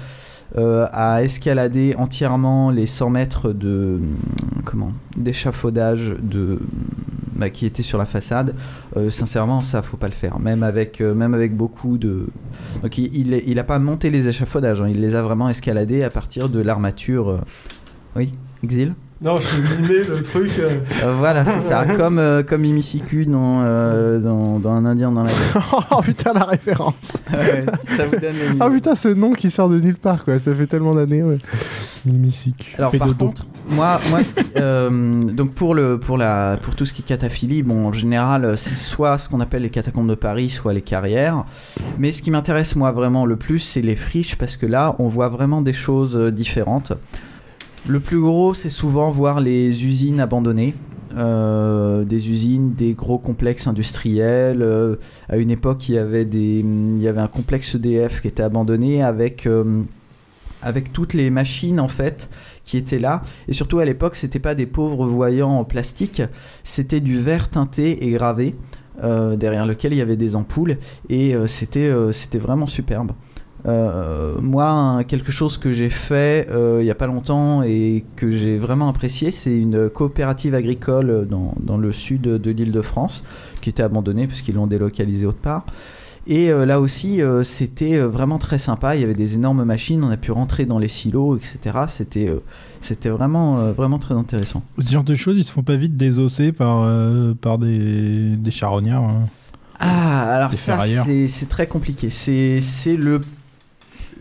euh, a escaladé entièrement les 100 mètres de hum, comment d'échafaudage de bah, qui était sur la façade. Euh, sincèrement, ça faut pas le faire. Même avec même avec beaucoup de donc il, il, a pas monté les échafaudages, hein. il les a vraiment escaladés à partir de l'armature. Oui, Exil? Non, je mimé le truc. Euh. Euh, voilà, c'est ça. Comme, euh, comme Imisiku dans, dans, dans, Un Indien dans la oh putain, la référence ça vous donne Ah putain, ce nom qui sort de nulle part, quoi. Ça fait tellement d'années, ouais. Mimisiku. Alors, par contre, moi, moi donc pour, le, pour, la, pour tout ce qui est cataphilie, bon, en général, c'est soit ce qu'on appelle les catacombes de Paris, soit les carrières. Mais ce qui m'intéresse, moi, vraiment le plus, c'est les friches, parce que là, on voit vraiment des choses différentes. Le plus gros, c'est souvent voir les usines abandonnées. Euh, des usines, des gros complexes industriels. Euh, à une époque, il y avait des, il y avait un complexe EDF qui était abandonné avec euh, avec toutes les machines en fait qui étaient là. Et surtout à l'époque, c'était pas des pauvres voyants en plastique, c'était du verre teinté et gravé derrière lequel il y avait des ampoules et c'était c'était vraiment superbe. Euh, moi, quelque chose que j'ai fait euh, il n'y a pas longtemps et que j'ai vraiment apprécié, c'est une coopérative agricole dans, dans le sud de l'île de France, qui était abandonnée parce qu'ils l'ont délocalisée autre part. Et euh, là aussi, c'était vraiment très sympa. Il y avait des énormes machines, on a pu rentrer dans les silos, etc. C'était c'était vraiment, vraiment très intéressant. Ce genre de choses, ils se font pas vite désosser par, par des, des charognards. Hein. Ah, alors ça, c'est très compliqué. C'est le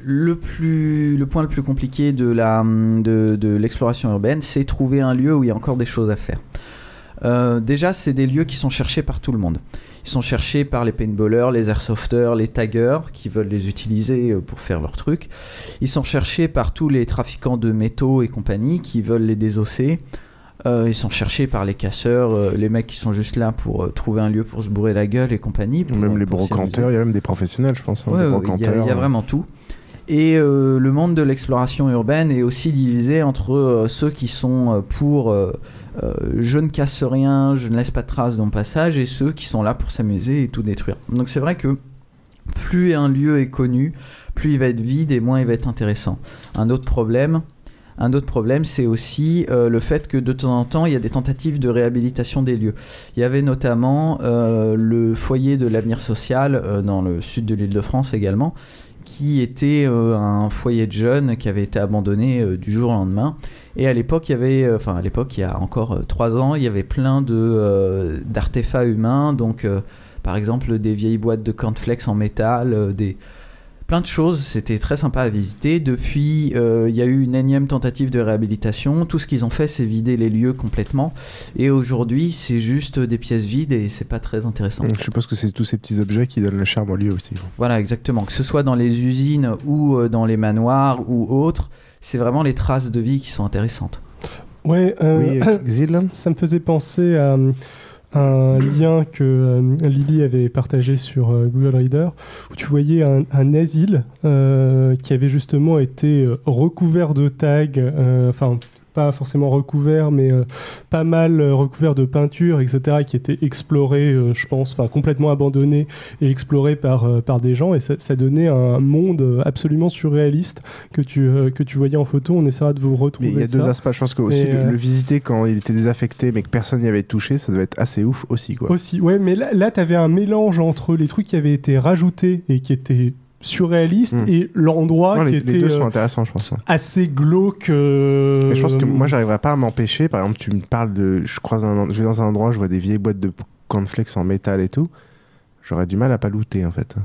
le, plus, le point le plus compliqué de, la, de, l'exploration urbaine, c'est trouver un lieu où il y a encore des choses à faire. Euh, déjà, c'est des lieux qui sont cherchés par tout le monde. Ils sont cherchés par les paintballers, les airsofters, les taggers qui veulent les utiliser euh, pour faire leur truc. Ils sont cherchés par tous les trafiquants de métaux et compagnie qui veulent les désosser. Euh, ils sont cherchés par les casseurs, les mecs qui sont juste là pour trouver un lieu pour se bourrer la gueule et compagnie. même les brocanteurs, il y a même des professionnels, je pense. Hein, il y, a vraiment tout. Et euh, le monde de l'exploration urbaine est aussi divisé entre euh, ceux qui sont euh, pour je ne casse rien, je ne laisse pas de traces dans le passage, et ceux qui sont là pour s'amuser et tout détruire. Donc c'est vrai que plus un lieu est connu, plus il va être vide et moins il va être intéressant. Un autre problème, un autre problème, c'est aussi le fait que de temps en temps, il y a des tentatives de réhabilitation des lieux. Il y avait notamment le foyer de l'avenir social dans le sud de l'île de France également, qui était euh, un foyer de jeunes qui avait été abandonné euh, du jour au lendemain. Et à l'époque, il y avait, euh, enfin à l'époque, il y a encore trois ans, il y avait plein de d'artefacts humains, donc par exemple des vieilles boîtes de cornflakes en métal, des plein de choses, c'était très sympa à visiter. Depuis, euh, il y a eu une énième tentative de réhabilitation. Tout ce qu'ils ont fait, c'est vider les lieux complètement. Et aujourd'hui, c'est juste des pièces vides et c'est pas très intéressant. Je suppose que c'est tous ces petits objets qui donnent le charme au lieu aussi. Voilà, exactement. Que ce soit dans les usines ou euh, dans les manoirs ou autres, c'est vraiment les traces de vie qui sont intéressantes. Ouais, euh, oui, ça, me faisait penser à un lien que euh, Lily avait partagé sur euh, Google Reader où tu voyais un, un asile qui avait justement été recouvert de tags, enfin pas forcément recouvert, mais euh, pas mal euh, recouvert de peinture, etc., qui était exploré, euh, je pense, enfin complètement abandonné et exploré par, par des gens, et ça, ça, donnait un monde absolument surréaliste que tu, que tu voyais en photo. On essaiera de vous retrouver. Mais il y a deux aspects. Je pense que aussi le, visiter quand il était désaffecté, mais que personne n'y avait touché, ça devait être assez ouf aussi, quoi. Aussi, ouais, mais là, là tu avais un mélange entre les trucs qui avaient été rajoutés et qui étaient surréaliste hmm. et l'endroit qui était les deux sont euh, intéressants je pense assez glauque euh, je pense que moi j'arriverais pas à m'empêcher par exemple tu me parles de je croise un je vais dans un endroit je vois des vieilles boîtes de cornflakes en métal et tout j'aurais du mal à pas looter en fait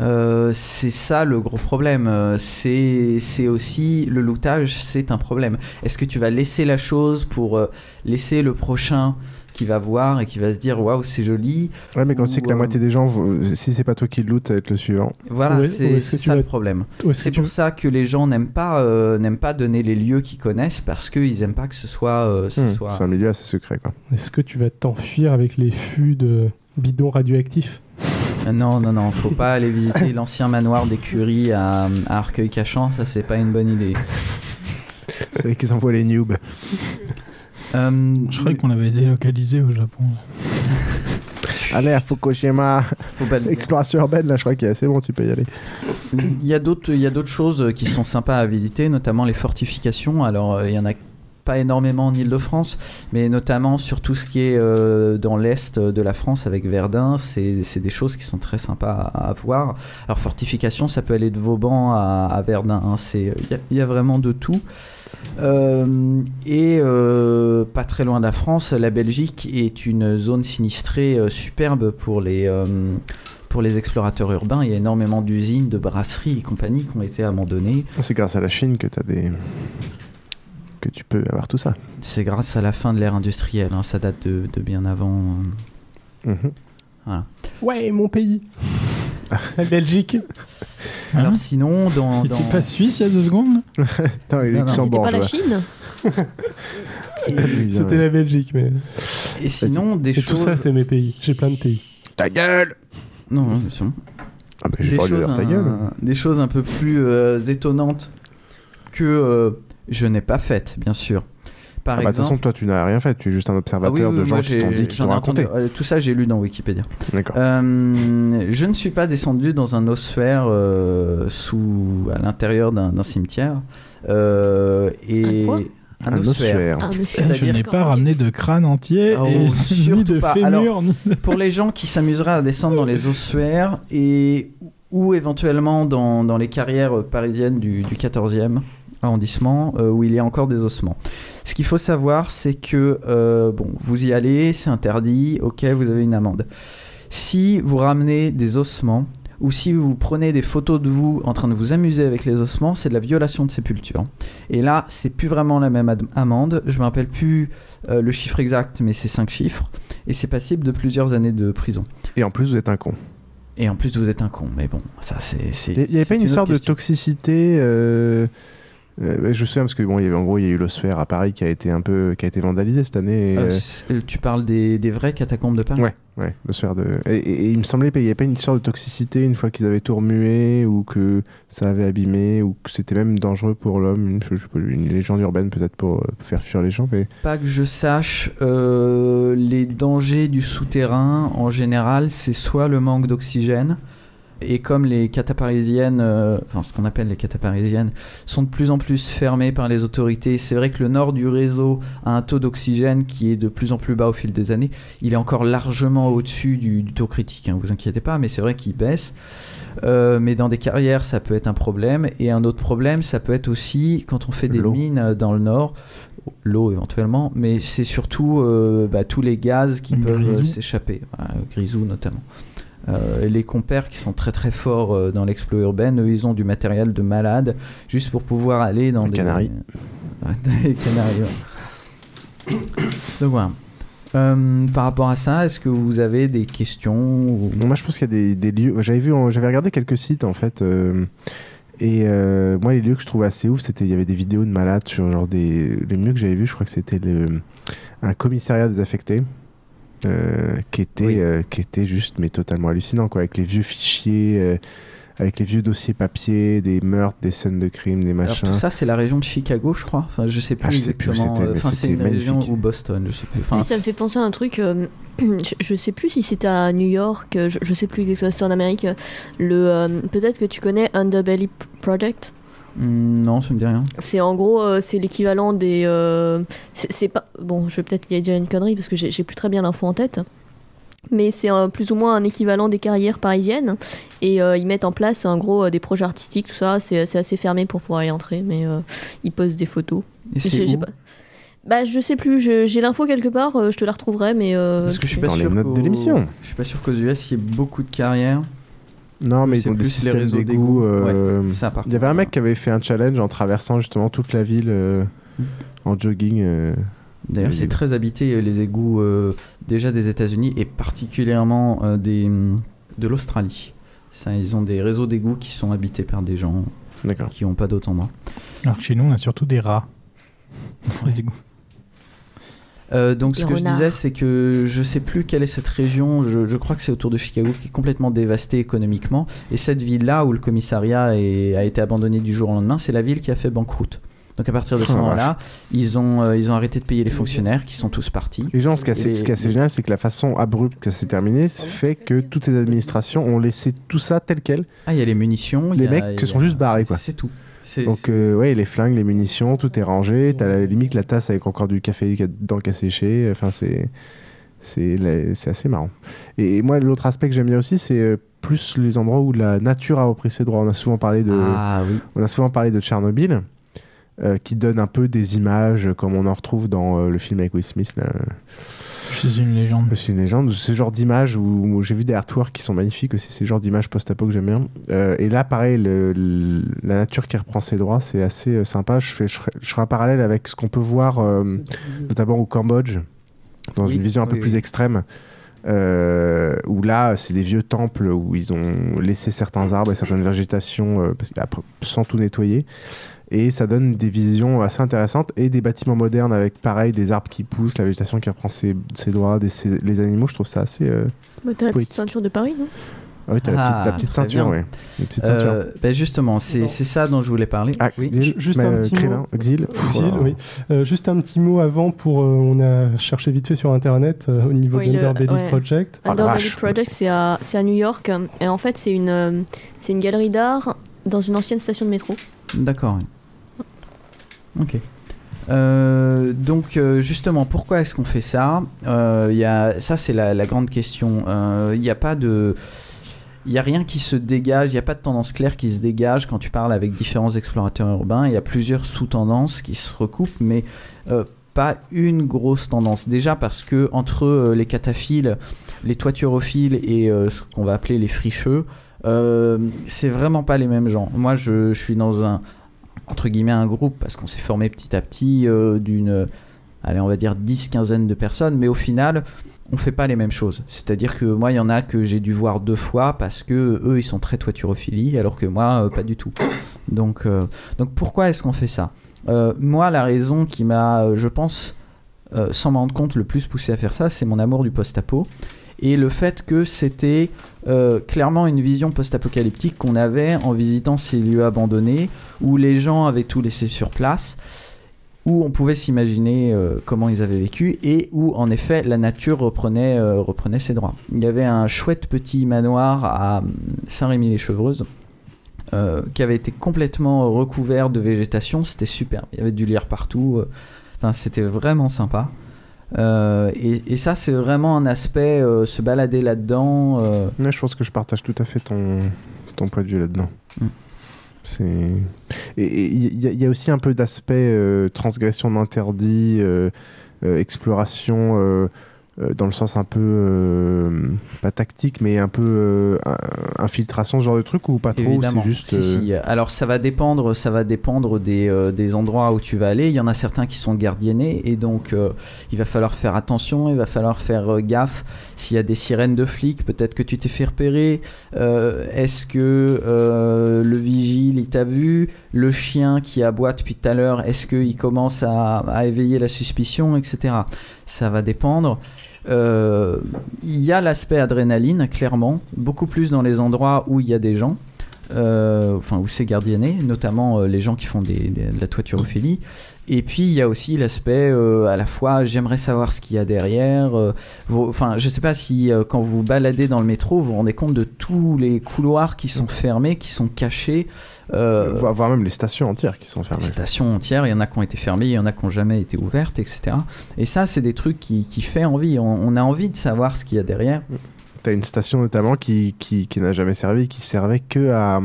euh, c'est ça le gros problème. C'est aussi le lootage, c'est un problème. Est-ce que tu vas laisser la chose pour laisser le prochain qui va voir et qui va se dire waouh c'est joli. Ouais mais quand tu sais que la moitié des gens, si c'est pas toi qui le loot, ça va être le suivant. Voilà, c'est ça le problème. C'est pour ça que les gens n'aiment pas euh, n'aiment pas donner les lieux qu'ils connaissent parce qu'ils aiment pas que ce soit. Euh, hmm, soit... C'est un milieu assez secret quoi. Est-ce que tu vas t'enfuir avec les fûts de bidons radioactifs? Euh, non, non, non, faut pas aller visiter l'ancien manoir d'écurie à, à Arcueil-Cachant, ça c'est pas une bonne idée. c'est vrai qu'ils envoient les noobs. Euh, je croyais qu'on l'avait délocalisé au Japon. Allez à Fukushima, exploration urbaine, là je crois qu'il est assez bon, tu peux y aller. Il y a d'autres, il y a d'autres choses qui sont sympas à visiter, notamment les fortifications. Alors euh, il y en a pas énormément en Ile-de-France, mais notamment sur tout ce qui est euh, dans l'est de la France avec Verdun, c'est des choses qui sont très sympas à, voir. Alors fortification, ça peut aller de Vauban à, Verdun, hein. il y, a vraiment de tout. Euh, et euh, pas très loin de la France, la Belgique est une zone sinistrée euh, superbe pour les, pour les explorateurs urbains. Il y a énormément d'usines, de brasseries et compagnies qui ont été abandonnées. C'est grâce à la Chine que tu as des que tu peux avoir tout ça. C'est grâce à la fin de l'ère industrielle, hein. ça date de, de, bien avant. Mhm. Voilà. Ouais, mon pays La Belgique alors sinon, dans... dans... pas Suisse il y a deux secondes Non, il Luxembourg. C'était pas la Chine C'était la Belgique, mais... Et sinon, des choses... tout ça, c'est mes pays. J'ai plein de pays. Ta gueule Non, non, c'est bon. Ah, mais des, choses un... ta gueule. des choses un peu plus euh, étonnantes que euh, je n'ai pas faites, bien sûr. Par exemple... Ah bah, de toute façon, toi, tu n'as rien fait. Tu es juste un observateur ah de gens qui t'ont dit, qui t'ont raconté. Euh, tout ça, j'ai lu dans Wikipédia. D'accord. Euh, je ne suis pas descendu dans un ossuaire euh, sous, à l'intérieur d'un cimetière. et... Un, ossuaire. Je n'ai pas ramené de crâne entier oh, et ni de fémur. pour les gens qui s'amuseraient à descendre dans les ossuaires et ou éventuellement dans, dans les carrières parisiennes du, du 14e, arrondissement euh, où il y a encore des ossements. Ce qu'il faut savoir, c'est que euh, bon, vous y allez, c'est interdit, ok, vous avez une amende. Si vous ramenez des ossements, ou si vous prenez des photos de vous en train de vous amuser avec les ossements, c'est de la violation de sépulture. Et là, c'est plus vraiment la même amende. Je me rappelle plus euh, le chiffre exact, mais c'est 5 chiffres. Et c'est passible de plusieurs années de prison. Et en plus, vous êtes un con. Et en plus, vous êtes un con. Mais bon, ça, c'est. Il n'y avait pas une, histoire de toxicité euh, je sais parce que bon, il y avait, en gros, il y a eu l'osphère à Paris qui a été un peu, qui a été vandalisé cette année. Euh, euh, tu parles des, des vraies catacombes de Paris? Ouais, ouais, l'osphère de. Et, il me semblait qu'il n'y avait pas une histoire de toxicité une fois qu'ils avaient tout remué ou que ça avait abîmé ou que c'était même dangereux pour l'homme. Une, une, légende urbaine peut-être pour faire fuir les gens, mais. Pas que je sache. les dangers du souterrain en général, c'est soit le manque d'oxygène et comme les cataparisiennes, euh, enfin ce qu'on appelle les cataparisiennes, sont de plus en plus fermées par les autorités, c'est vrai que le nord du réseau a un taux d'oxygène qui est de plus en plus bas au fil des années. Il est encore largement au-dessus du, taux critique, ne hein, vous inquiétez pas, mais c'est vrai qu'il baisse. Euh, mais dans des carrières, ça peut être un problème. Et un autre problème, ça peut être aussi quand on fait des mines dans le nord, l'eau éventuellement, mais c'est surtout euh, bah, tous les gaz qui peuvent s'échapper, grisou notamment. Euh, les compères qui sont très très forts euh, dans l'explo urbaine, eux, ils ont du matériel de malade juste pour pouvoir aller dans des canaries. des canaries. Donc voilà. Euh, par rapport à ça, est-ce que vous avez des questions Moi, je pense qu'il y a des, lieux. J'avais vu, j'avais regardé quelques sites en fait. Et moi, les lieux que je trouvais assez ouf, c'était il y avait des vidéos de malades sur genre des. Les mieux que j'avais vu, je crois que c'était le un commissariat désaffecté qui était qui était juste mais totalement hallucinant quoi avec les vieux fichiers avec les vieux dossiers papier, des meurtres, des scènes de crime, des machins. Alors, tout ça, c'est la région de Chicago, je crois. Enfin, je sais plus ah, exactement. Euh, enfin, c'est une région ou Boston, je sais plus. Enfin... ça me fait penser à un truc. Euh, je, sais plus si c'était à New York. Je, je sais plus exactement si c'était en Amérique. Le euh, peut-être que tu connais Underbelly Project? Hmm, non, ça me dit rien. C'est en gros, c'est l'équivalent des. c'est pas. Bon, je vais peut-être dire une connerie parce que j'ai plus très bien l'info en tête mais c'est plus ou moins un équivalent des carrières parisiennes. Et euh, ils mettent en place en gros euh, des projets artistiques, tout ça. C'est assez fermé pour pouvoir y entrer, mais euh, ils postent des photos. Et c'est pas... Bah, je sais plus, j'ai l'info quelque part, je te la retrouverai, mais. Parce que je suis pas dans sûr les notes de l'émission. Je suis pas sûr qu'aux US il y ait beaucoup de carrières. Non, mais ils ont des systèmes d'égout. il y avait un mec qui avait fait un challenge en traversant justement toute la ville mm. en jogging. D'ailleurs, c'est très habité euh, les égouts euh, déjà des États-Unis et particulièrement euh, des, de l'Australie. ils ont des réseaux d'égouts qui sont habités par des gens qui n'ont pas d'autant droits. Alors que chez nous, on a surtout des rats dans les égouts. Donc ce que je disais, c'est que je sais plus quelle est cette région, je, je crois que c'est autour de Chicago, qui est complètement dévastée économiquement. Et cette ville-là, où le commissariat a été abandonné du jour au lendemain, c'est la ville qui a fait banqueroute. Donc à partir de ce oh, moment-là, ils ont, euh, ils ont arrêté de payer les fonctionnaires qui sont tous partis. Les gens, ce qui est assez, génial, c'est que la façon abrupte que ça s'est terminé fait que toutes ces administrations ont laissé tout ça tel quel. Ah, il y a les munitions. Les mecs se sont juste barrés, quoi. C'est tout. Donc, euh, ouais, les flingues, les munitions, tout est rangé. T'as la limite la tasse avec encore du café dedans qui a séché. Enfin, c'est. C'est assez marrant. Et moi, l'autre aspect que j'aime bien aussi, c'est euh, plus les endroits où la nature a repris ses droits. On a souvent parlé de, ah, oui. on a souvent parlé de Tchernobyl. Euh, qui donne un peu des images comme on en retrouve dans euh, le film avec Will Smith. Là. Je suis une légende. Je suis une légende. Ce genre d'images où, j'ai vu des artworks qui sont magnifiques aussi. C'est ce genre d'images post-apo que j'aime bien. Euh, et là, pareil, la nature qui reprend ses droits, c'est assez sympa. Je, fais, je, ferai un parallèle avec ce qu'on peut voir notamment au Cambodge, dans une vision un peu plus extrême. Où là, c'est des vieux temples où ils ont laissé certains arbres et certaines végétations sans tout nettoyer et ça donne des visions assez intéressantes et des bâtiments modernes avec pareil des arbres qui poussent, la végétation qui reprend ses, ses droits, des, les animaux. Je trouve ça assez. Euh, bah, t'as la petite ceinture de Paris, non? Ah oui, t'as la petite, ah, ceinture, oui. petite ceinture. Euh, ben justement, c'est ça dont je voulais parler. Ah, oui. Juste un petit mot. Exil. Exil oui. Euh, juste un petit mot avant pour. on a cherché vite fait sur internet au niveau oui, d'Underbelly Project. Underbelly oh, Project, c'est à, à, New York. Et en fait, c'est une, c'est une galerie d'art dans une ancienne station de métro. D'accord. Ok. Euh, donc euh, justement, pourquoi est-ce qu'on fait ça? Euh, y a, Ça, c'est la, grande question. Il n'y a pas de... Il n'y a rien qui se dégage, il n'y a pas de tendance claire qui se dégage quand tu parles avec différents explorateurs urbains. Il y a plusieurs sous-tendances qui se recoupent, mais pas une grosse tendance. Déjà parce que entre les cataphiles, les toiturophiles et ce qu'on va appeler les fricheux, c'est vraiment pas les mêmes gens. Moi, je suis dans un, entre guillemets un groupe parce qu'on s'est formé petit à petit euh, d'une allez on va dire 10 quinzaine de personnes mais au final on fait pas les mêmes choses. C'est à dire que moi il y en a que j'ai dû voir deux fois parce que eux ils sont très toiturophilie alors que moi euh, pas du tout. Donc euh, donc pourquoi est-ce qu'on fait ça? Moi la raison qui m'a je pense sans m'en rendre compte le plus poussé à faire ça c'est mon amour du post-apo et le fait que c'était euh, clairement une vision post-apocalyptique qu'on avait en visitant ces lieux abandonnés, où les gens avaient tout laissé sur place, où on pouvait s'imaginer euh, comment ils avaient vécu, et où en effet la nature reprenait, euh, reprenait ses droits. Il y avait un chouette petit manoir à Saint-Rémy-les-Chevreuses. qui avait été complètement recouvert de végétation, c'était super. Il y avait du lierre partout, c'était vraiment sympa. Euh, et, ça, c'est vraiment un aspect, euh, se balader là-dedans. Euh. je pense que je partage tout à fait ton, ton point de vue là-dedans. Mm. C'est et il y, a aussi un peu d'aspect transgression d'interdit, exploration euh, dans le sens un peu euh, pas tactique mais un peu euh, infiltration ce genre de truc ou pas trop c'est juste si, si. alors ça va dépendre ça va dépendre des, des, endroits où tu vas aller. Il y en a certains qui sont gardiennés et donc il va falloir faire attention il va falloir faire gaffe. S'il y a des sirènes de flics peut-être que tu t'es fait repérer. Est-ce que le vigile il t'a vu? Le chien qui aboie depuis tout à l'heure est-ce qu'il commence à, à éveiller la suspicion etc ça va dépendre il y a l'aspect adrénaline, clairement, beaucoup plus dans les endroits où il y a des gens. enfin où c'est gardienné, notamment les gens qui font des, de la toiturophilie. Et puis il y a aussi l'aspect euh, à la fois j'aimerais savoir ce qu'il y a derrière. Euh, enfin, je sais pas si euh, quand vous baladez dans le métro, vous vous rendez compte de tous les couloirs qui sont fermés, qui sont cachés. Voire même les stations entières qui sont fermées. Les stations entières, il y en a qui ont été fermées, il y en a qui n'ont jamais été ouvertes, etc. Et ça, c'est des trucs qui, qui fait envie. On, a envie de savoir ce qu'il y a derrière. Tu as une station notamment qui, qui, qui n'a jamais servi, qui servait que à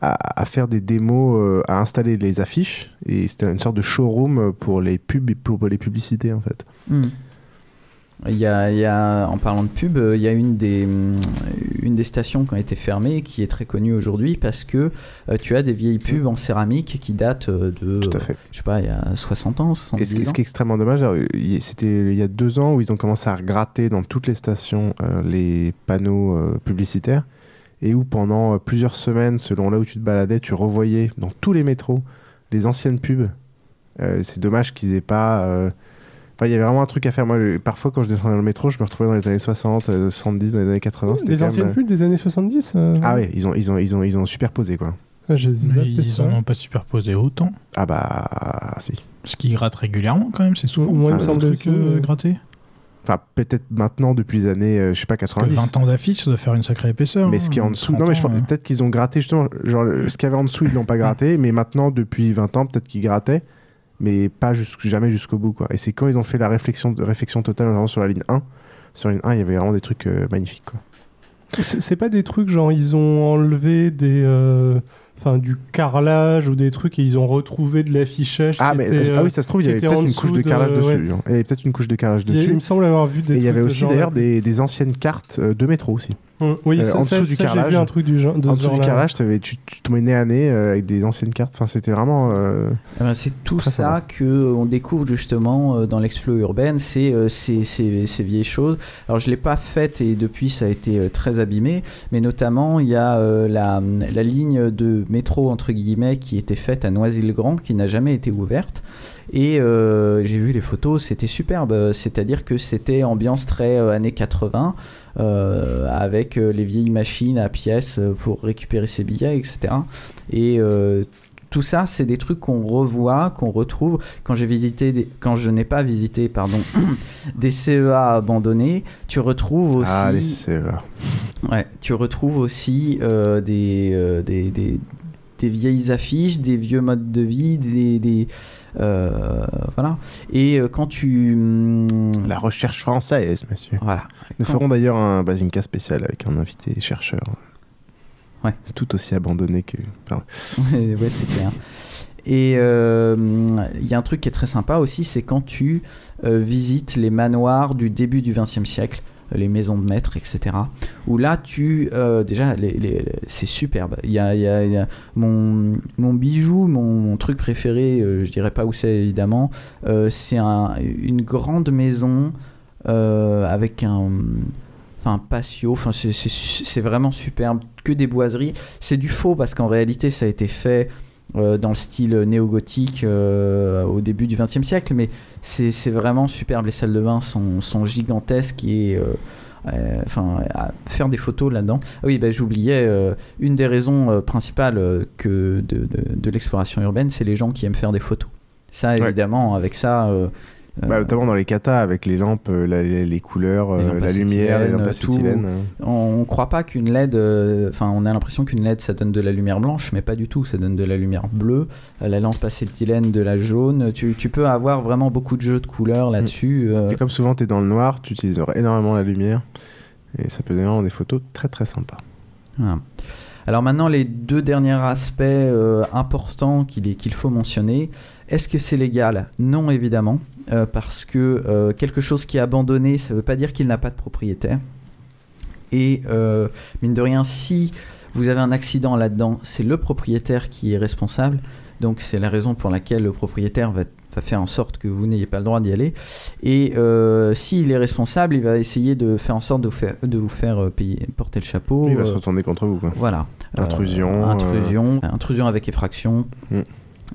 à, faire des démos, euh, à installer les affiches. Et c'était une sorte de showroom pour les pubs, pour les publicités en fait. Hmm. Il y, a, il y, a, en parlant de pub, il y a une des, une des stations qui ont été fermées qui est très connue aujourd'hui parce que euh, tu as des vieilles pubs en céramique qui datent de, Tout à fait. je sais pas, il y a 60 ans, 70 Et ce, qui est extrêmement dommage, c'était il y a deux ans où ils ont commencé à gratter dans toutes les stations euh, les panneaux publicitaires et où pendant euh, plusieurs semaines, selon là où tu te baladais, tu revoyais dans tous les métros les anciennes pubs. Euh, c'est dommage qu'ils aient pas. Euh, enfin, il y avait vraiment un truc à faire. Moi, parfois, quand je descendais dans le métro, je me retrouvais dans les années 60, 70, dans les années 80. Les anciennes pubs des années 70 Ah ouais, ils ont, ils ont, ils ont, ils ont superposé quoi. Ah, ils n'en ont pas superposé autant. Ah bah, si. Ce qui gratte régulièrement quand même, c'est souvent. Moi, il me semble que gratter. Enfin, peut-être maintenant, depuis les années, euh, je sais pas, 90. 20 ans d'affiche, ça doit faire une sacrée épaisseur. Mais ce qui est en hein, dessous. Non, mais je pense hein. peut-être qu'ils ont gratté, justement. Genre, ce qu'il y avait en dessous, ils l'ont pas gratté. mais maintenant, depuis 20 ans, peut-être qu'ils grattaient. Mais pas jamais jusqu'au bout, quoi. Et c'est quand ils ont fait la réflexion, réflexion totale, notamment sur la ligne 1. Sur la ligne 1, il y avait vraiment des trucs euh, magnifiques, quoi. C'est pas des trucs, genre, ils ont enlevé des. Euh, enfin du carrelage ou des trucs et ils ont retrouvé de l'affichage. Ah, mais ah oui, ça se trouve, il y avait peut-être une couche de, carrelage dessus. Hein. Il y avait peut-être une couche de carrelage dessus. Il, me semble avoir vu des. Et il y avait aussi d'ailleurs des, des, anciennes cartes euh, de métro aussi. Hum, oui, euh, en dessous du carrelage. Vu un truc du genre. En dessous du carrelage, tu, tu tombais nez à nez euh, avec des anciennes cartes. Enfin, c'était vraiment. Eh ben, c'est tout ça que on découvre justement dans l'explo urbaine, c'est ces, ces, ces, vieilles choses. Alors, je l'ai pas faite et depuis ça a été très abîmé, mais notamment il y a la, la ligne de métro entre guillemets qui était faite à Noisy-le-Grand, qui n'a jamais été ouverte. Et euh, j'ai vu les photos, c'était superbe. C'est-à-dire que c'était ambiance très euh, années 80, euh, avec les vieilles machines à pièces pour récupérer ses billets, etc. Et tout ça, c'est des trucs qu'on revoit, qu'on retrouve. Quand j'ai visité, quand je n'ai pas visité, pardon, des CEA abandonnés, tu retrouves aussi. Ah, les CEA. Ouais, tu retrouves aussi des, des, des, des vieilles affiches, des vieux modes de vie, des, euh, voilà. Et euh, quand tu hum, la recherche française, monsieur. Voilà. Nous ferons d'ailleurs un Bazinka spécial avec un invité chercheur. Ouais. Tout aussi abandonné que. ouais, c'est clair. Et euh, il y a un truc qui est très sympa aussi, c'est quand tu visites les manoirs du début du XXe siècle les maisons de maître, etc. Où là, tu. Euh, déjà, les, c'est superbe. Il y a, y a, mon, mon, bijou, mon, truc préféré, euh, je dirais pas où c'est évidemment, euh, c'est un, une grande maison avec un. Enfin, patio, enfin, c'est vraiment superbe, que des boiseries. C'est du faux parce qu'en réalité, ça a été fait dans le style néo-gothique au début du XXe siècle, mais c'est vraiment superbe. Les salles de bain sont, sont gigantesques et. Euh, euh, enfin, faire des photos là-dedans. Ah oui, bah, j'oubliais, euh, une des raisons principales que de, de, l'exploration urbaine, c'est les gens qui aiment faire des photos. Ça, évidemment, avec ça, bah, euh, notamment dans les katas avec les lampes, euh, les, couleurs, euh, la lumière, les lampes acétylène. On ne croit pas qu'une LED, enfin on a l'impression qu'une LED ça donne de la lumière blanche, mais pas du tout, ça donne de la lumière bleue, la lampe acétylène de la jaune. Tu, tu, peux avoir vraiment beaucoup de jeux de couleurs là-dessus. Et comme souvent tu es dans le noir, tu utilises énormément la lumière et ça peut donner des photos très très sympas. Alors maintenant, les deux derniers aspects importants qu'il faut mentionner. Est-ce que c'est légal? Non, évidemment. Euh, parce que euh, quelque chose qui est abandonné, ça ne veut pas dire qu'il n'a pas de propriétaire. Et euh, mine de rien, si vous avez un accident là-dedans, c'est le propriétaire qui est responsable. Donc c'est la raison pour laquelle le propriétaire va, faire en sorte que vous n'ayez pas le droit d'y aller. Et s'il est responsable, il va essayer de faire en sorte de vous faire, de vous faire payer, porter le chapeau. Il va se retourner contre vous. Voilà. Intrusion. intrusion. Intrusion avec effraction. Mm.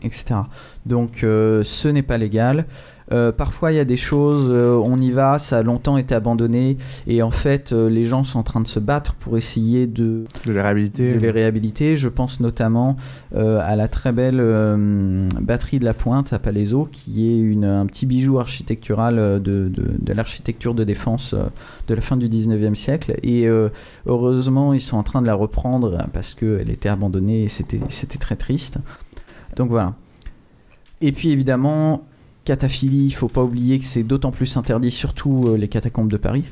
Etc. Donc ce n'est pas légal. Euh, parfois, il y a des choses, euh, on y va, ça a longtemps été abandonné, et en fait, euh, les gens sont en train de se battre pour essayer de, de les réhabiliter. De les réhabiliter. Je pense notamment à la très belle batterie de la Pointe à Palaiso, qui est une, un petit bijou architectural de, de, de l'architecture de défense de la fin du 19e siècle. Et heureusement, ils sont en train de la reprendre parce qu'elle était abandonnée et c'était très triste. Donc voilà. Et puis évidemment, Cataphilie, il faut pas oublier que c'est d'autant plus interdit, surtout euh, les catacombes de Paris.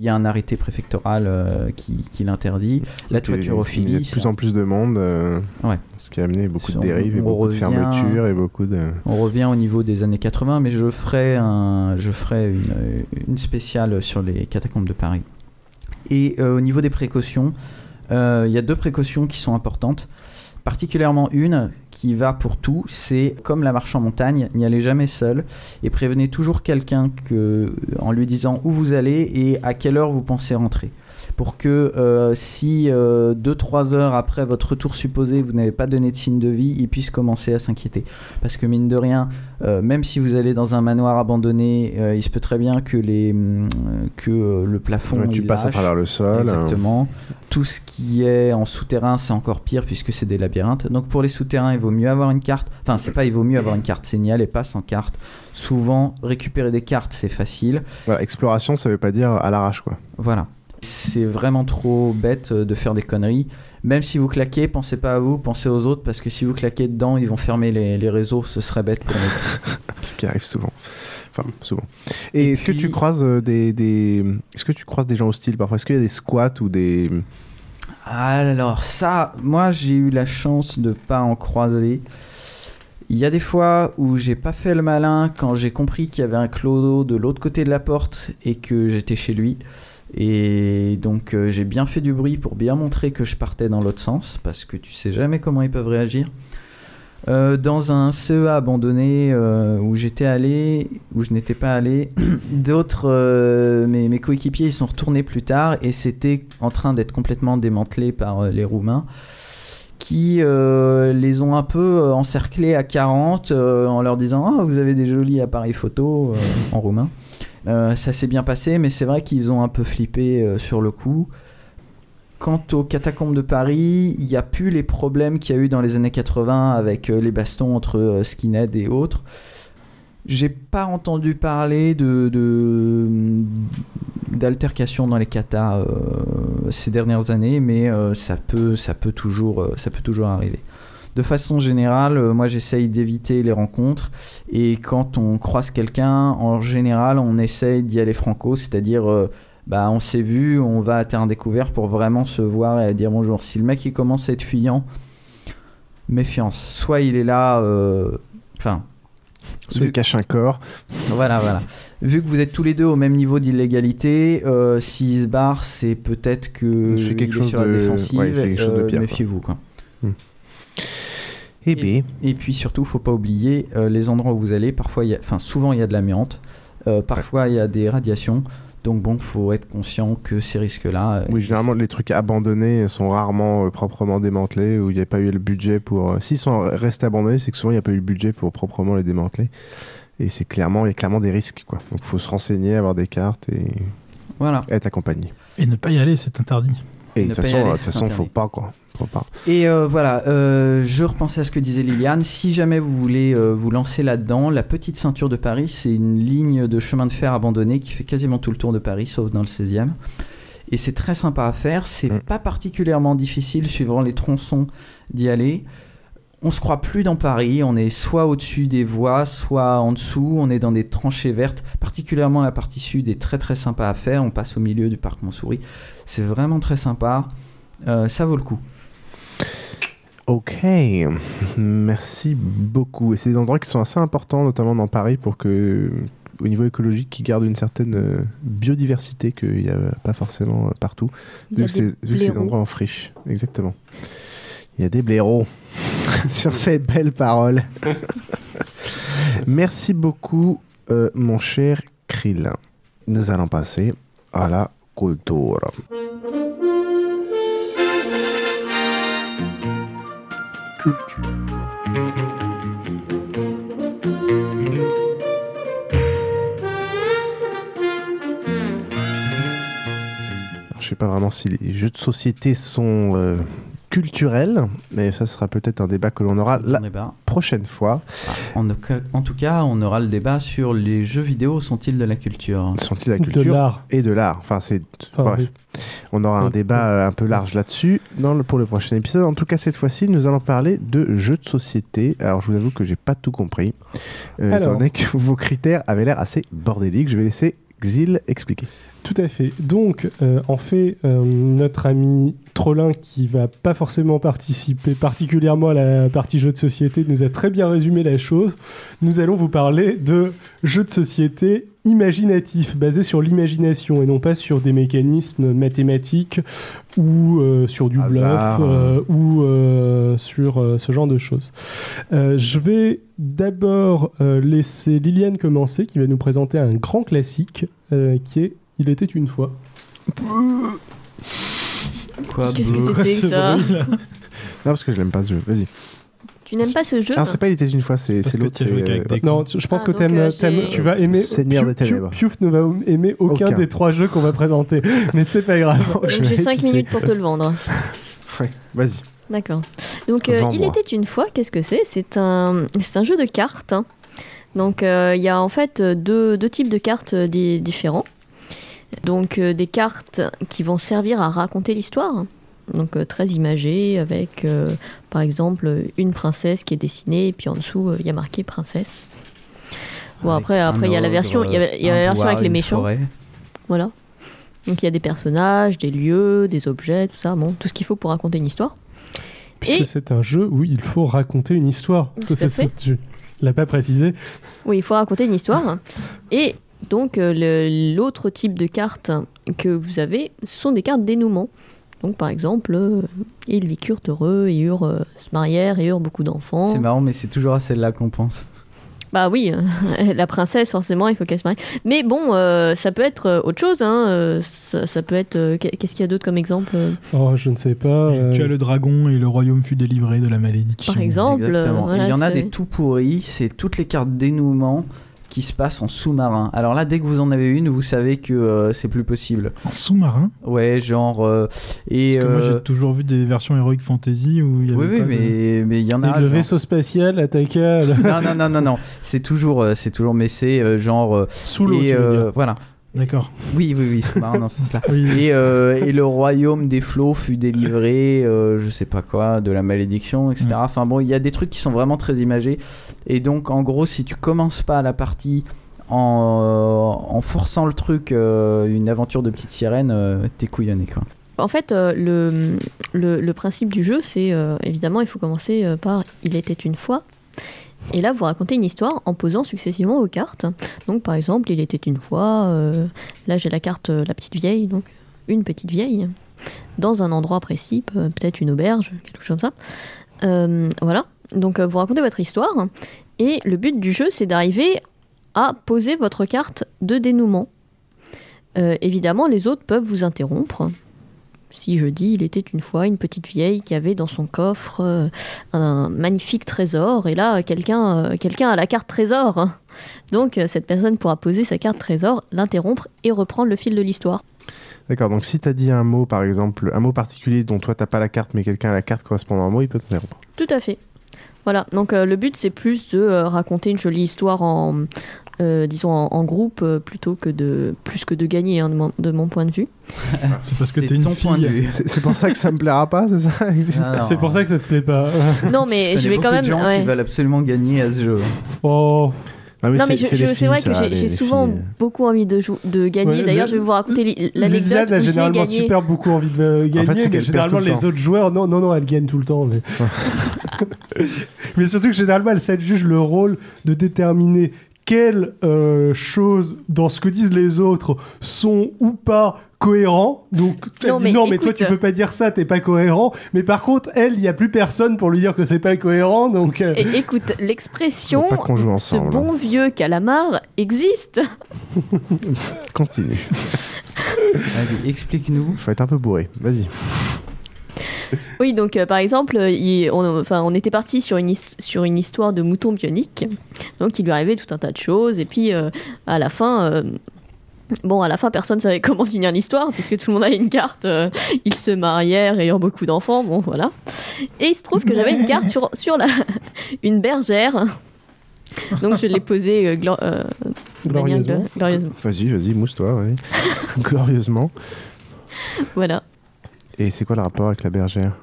Il y a un arrêté préfectoral euh, qui, l'interdit. La toiturophilie. Il y a de plus en plus de monde, euh, ce qui a amené beaucoup de dérives et beaucoup de fermetures et beaucoup de. On revient au niveau des années 80, mais je ferai, un, je ferai une, une spéciale sur les catacombes de Paris. Et au niveau des précautions, il y a deux précautions qui sont importantes, particulièrement une qui va pour tout, c'est comme la marche en montagne, n'y allez jamais seul et prévenez toujours quelqu'un que, en lui disant où vous allez et à quelle heure vous pensez rentrer pour que euh, si 2-3 euh, heures après votre retour supposé, vous n'avez pas donné de signe de vie, ils puissent commencer à s'inquiéter. Parce que mine de rien, euh, même si vous allez dans un manoir abandonné, il se peut très bien que, les, mm, que le plafond... tu passes à travers le sol. Exactement. Tout ce qui est en souterrain, c'est encore pire puisque c'est des labyrinthes. Donc pour les souterrains, il vaut mieux avoir une carte. Enfin, c'est pas il vaut mieux avoir une carte, c'est n'y aller pas sans carte. Souvent, récupérer des cartes, c'est facile. Voilà, exploration, ça veut pas dire à l'arrache, quoi. Voilà. C'est vraiment trop bête euh, de faire des conneries. Même si vous claquez, pensez pas à vous, pensez aux autres, parce que si vous claquez dedans, ils vont fermer les, réseaux, ce serait bête pour nous. Ce qui arrive souvent. Enfin, souvent. Et, est-ce que tu croises euh, des, des... est-ce que tu croises des gens hostiles parfois? Est-ce qu'il y a des squats ou des alors ça, moi j'ai eu la chance de pas en croiser. Il y a des fois où j'ai pas fait le malin quand j'ai compris qu'il y avait un clodo de l'autre côté de la porte et que j'étais chez lui. Et donc euh, j'ai bien fait du bruit pour bien montrer que je partais dans l'autre sens, parce que tu sais jamais comment ils peuvent réagir. Euh, dans un CEA abandonné euh, où j'étais allé, où je n'étais pas allé, d'autres, mes, coéquipiers, ils sont retournés plus tard et c'était en train d'être complètement démantelé par les Roumains qui les ont un peu encerclés à 40 en leur disant oh, vous avez des jolis appareils photo en roumain. Euh, ça s'est bien passé, mais c'est vrai qu'ils ont un peu flippé euh, sur le coup. Quant aux catacombes de Paris, il n'y a plus les problèmes qu'il y a eu dans les années 80 avec euh, les bastons entre skinhead et autres. J'ai pas entendu parler de, d'altercation dans les katas ces dernières années, mais ça peut ça peut toujours ça peut toujours arriver de façon générale, euh, moi j'essaye d'éviter les rencontres et quand on croise quelqu'un, en général, on essaye d'y aller franco, c'est-à-dire euh, bah, on s'est vu, on va à terrain découvert pour vraiment se voir et dire bonjour. Si le mec il commence à être fuyant, méfiance. Soit il est là, euh, enfin. Soit il cache un corps. Voilà, voilà. Vu que vous êtes tous les deux au même niveau d'illégalité, s'il se barre, c'est peut-être que il fait quelque chose sur de... la défensive. Méfiez-vous, quoi. Hmm. Et, et, puis surtout, faut pas oublier euh, les endroits où vous allez. Parfois, enfin souvent il y a de l'amiante. Euh, parfois il y a des radiations. Donc bon, faut être conscient que ces risques-là. Euh, oui, généralement les trucs abandonnés sont rarement proprement démantelés ou il n'y a pas eu le budget pour. S'ils sont restés abandonnés, c'est que souvent il n'y a pas eu le budget pour proprement les démanteler. Et c'est clairement, il y a clairement des risques quoi. Donc faut se renseigner, avoir des cartes et voilà. être accompagné. Et ne pas y aller, c'est interdit. Et de toute façon, de toute façon, faut pas quoi. Et euh, voilà, euh, je repensais à ce que disait Liliane. Si jamais vous voulez euh, vous lancer là-dedans, la petite ceinture de Paris, c'est une ligne de chemin de fer abandonnée qui fait quasiment tout le tour de Paris, sauf dans le 16e. Et c'est très sympa à faire. C'est mm. pas particulièrement difficile suivant les tronçons d'y aller. On se croit plus dans Paris, on est soit au-dessus des voies, soit en dessous, on est dans des tranchées vertes. Particulièrement la partie sud est très très sympa à faire. On passe au milieu du parc Montsouris. C'est vraiment très sympa. ça vaut le coup. Ok, merci beaucoup. Et c'est des endroits qui sont assez importants, notamment dans Paris, pour que, au niveau écologique, qui gardent une certaine euh, biodiversité qu'il n'y a pas forcément euh, partout, vu que c'est des endroits en friche. Exactement. Il y a des blaireaux sur ces belles paroles. merci beaucoup, euh, mon cher Krill. Nous allons passer à la culture. culture. je sais pas vraiment si les jeux de société sont euh, culturel, mais ça sera peut-être un débat que l'on aura la prochaine fois. Ah, en, tout cas, on aura le débat sur les jeux vidéo sont-ils de la culture? Sont-ils de la culture de. Et de l'art? Enfin, c'est bref. On aura un débat euh, un peu large là-dessus pour le prochain épisode. En tout cas, cette fois-ci, nous allons parler de jeux de société. Alors, je vous avoue que j'ai pas tout compris, euh, étant donné que vos critères avaient l'air assez bordéliques. Je vais laisser Xil expliquer. Tout à fait. Donc, euh, en fait, euh, notre ami Trollin, qui va pas forcément participer particulièrement à la partie jeux de société, nous a très bien résumé la chose. Nous allons vous parler de jeux de société imaginatifs, basés sur l'imagination et non pas sur des mécanismes mathématiques ou euh, sur du bluff ou sur ce genre de choses. je vais d'abord laisser Liliane commencer, qui va nous présenter un grand classique qui est il était une fois. Quoi Qu'est-ce que c'était ça Non, parce que je l'aime pas ce jeu. Vas-y. Tu n'aimes pas ce jeu Ah, c'est pas Il était une fois, c'est l'autre. Euh, non, je pense ah, que euh, tu vas aimer. Seigneur des Ténèbres. Piouf ne va aimer aucun, des trois jeux qu'on va présenter. Mais c'est pas grave. J'ai 5 minutes pour te le vendre. Ouais, vas-y. D'accord. Donc, euh, Il était une fois, qu'est-ce que c'est? C'est un, un jeu de cartes. Hein. Donc, il y a en fait deux, deux types de cartes différents. Donc euh, des cartes qui vont servir à raconter l'histoire. Donc euh, très imagées avec euh, par exemple une princesse qui est dessinée et puis en dessous il y a marqué princesse. Bon après après il y a la version il y a, la version avec les méchants. Voilà. Donc il y a des personnages, des lieux, des objets, tout ça, bon, tout ce qu'il faut pour raconter une histoire. Puisque c'est un jeu où il faut raconter une histoire. Tout à fait. Je l'ai pas précisé. Oui, il faut raconter une histoire. Et donc euh, l'autre type de cartes que vous avez, ce sont des cartes dénouement. Donc par exemple, euh, ils vécurent heureux, ils eurent, euh, se marièrent et eurent beaucoup d'enfants. C'est marrant, mais c'est toujours à celle-là qu'on pense. Bah oui, la princesse, forcément, il faut qu'elle se marie. Mais bon, ça peut être autre chose. Hein. Ça, peut être. Qu'est-ce qu'il y a d'autre comme exemple Oh, je ne sais pas. Tu as le dragon et le royaume fut délivré de la malédiction. Par exemple. Exactement. il y en a des tout pourris. C'est toutes les cartes dénouement qui se passe en sous-marin. Alors là, dès que vous en avez une, vous savez que euh, c'est plus possible. En sous-marin Ouais, genre. Euh, et Parce que moi, j'ai euh, toujours vu des versions Heroic Fantasy où il y avait. Oui, oui, mais mais il y en a. le vaisseau spatial attaqué. non, non, non, non, non. C'est toujours, c'est toujours, mais c'est genre. Sous l'eau. Voilà. D'accord. Oui, oui, oui, c'est marrant dans ce sens-là. et, euh, et, le royaume des flots fut délivré, euh, je sais pas quoi, de la malédiction, etc. Enfin bon, il y a des trucs qui sont vraiment très imagés. Et donc, en gros, si tu commences pas la partie en, en forçant le truc, euh, une aventure de petite sirène, t'es couillonné, quoi. En fait, le, le, le, principe du jeu, c'est évidemment, il faut commencer par Il était une fois. Et là, vous racontez une histoire en posant successivement vos cartes. Donc, par exemple, il était une fois, euh, là j'ai la carte euh, La Petite Vieille, donc une petite vieille, dans un endroit précis, peut-être une auberge, quelque chose comme ça. Euh, voilà. Donc, vous racontez votre histoire. Et le but du jeu, c'est d'arriver à poser votre carte de dénouement. évidemment, les autres peuvent vous interrompre si je dis, il était une fois une petite vieille qui avait dans son coffre euh, un magnifique trésor, et là, quelqu'un euh, quelqu'un a la carte trésor. Donc, euh, cette personne pourra poser sa carte trésor, l'interrompre et reprendre le fil de l'histoire. D'accord, donc si tu as dit un mot, par exemple, un mot particulier dont toi t'as pas la carte, mais quelqu'un a la carte correspondant à un mot, il peut t'interrompre. Tout à fait. Voilà, donc le but c'est plus de raconter une jolie histoire en, euh, disons en, groupe euh, plutôt que de plus que de gagner hein, de, mon, point de vue. c'est parce que t'es une fille. C'est pour ça que ça me plaira pas, c'est ça C'est pour ça que ça te plaît pas. non, mais je, vais quand même. De gens qui veulent absolument gagner à ce jeu. Oh. Ah, non, mais c'est vrai que j'ai souvent beaucoup envie de, de gagner. D'ailleurs, je vais vous raconter l'anecdote. a généralement super beaucoup envie de gagner, en mais généralement les autres joueurs, non, non, non, elle gagne tout le temps. Mais, mais surtout que généralement, elle s'adjuge le rôle de déterminer quelles euh, choses dans ce que disent les autres sont ou pas cohérents. Donc, elle non, dit mais non, mais toi, tu peux pas dire ça, t'es pas cohérent. Mais par contre, elle, il y a plus personne pour lui dire que c'est pas cohérent. Donc, euh. écoute, l'expression ce bon vieux calamar existe. Continue. Vas-y, explique-nous. Faut être un peu bourré. Vas-y. Oui, donc euh, par exemple, on, enfin, on était parti sur une, sur une histoire de mouton bionique. Donc il lui arrivait tout un tas de choses. Et puis à la fin, Bon, à la fin, personne ne savait comment finir l'histoire, puisque tout le monde avait une carte. ils se marièrent, ayant beaucoup d'enfants, bon, voilà. Et il se trouve que j'avais une carte sur, sur la, une bergère donc je l'ai posé euh, euh, glorieusement. Vas-y, vas-y, mousse-toi, glorieusement. Voilà. Et c'est quoi le rapport avec la bergère?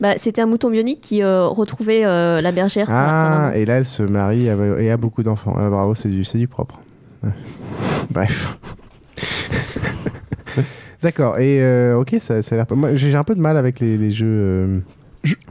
Bah, C'était un mouton bionique qui euh, retrouvait la bergère. Ah, et là elle se marie et a beaucoup d'enfants. Ah, bravo, c'est du, du propre. Bref. D'accord, et ok, ça, ça a l'air. Moi, j'ai un peu de mal avec les, les jeux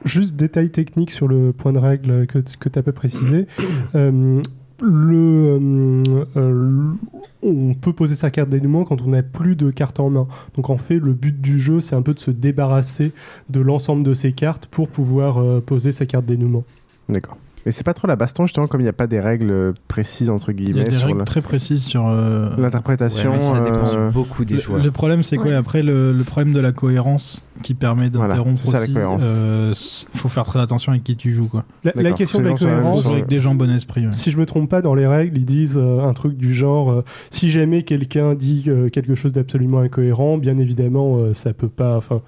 Juste détail technique sur le point de règle que, que tu as peu précisé. Euh, euh, euh, on peut poser sa carte dénouement quand on n'a plus de cartes en main. Donc en fait, le but du jeu, c'est un peu de se débarrasser de l'ensemble de ces cartes pour pouvoir poser sa carte dénouement. D'accord. Et c'est pas trop la baston, justement, comme il n'y a pas des règles précises, entre guillemets. Il y a des règles très précises sur l'interprétation. ça dépend beaucoup des joueurs. Le, problème, c'est quoi Après, le, le, problème de la cohérence qui permet d'interrompre voilà, aussi. Il euh, faut faire très attention avec qui tu joues. Quoi. La, question de la cohérence, avec des gens bon esprit. Si je me trompe pas, dans les règles, ils disent euh, un truc du genre euh, si jamais quelqu'un dit quelque chose d'absolument incohérent, bien évidemment, ça peut pas. Enfin,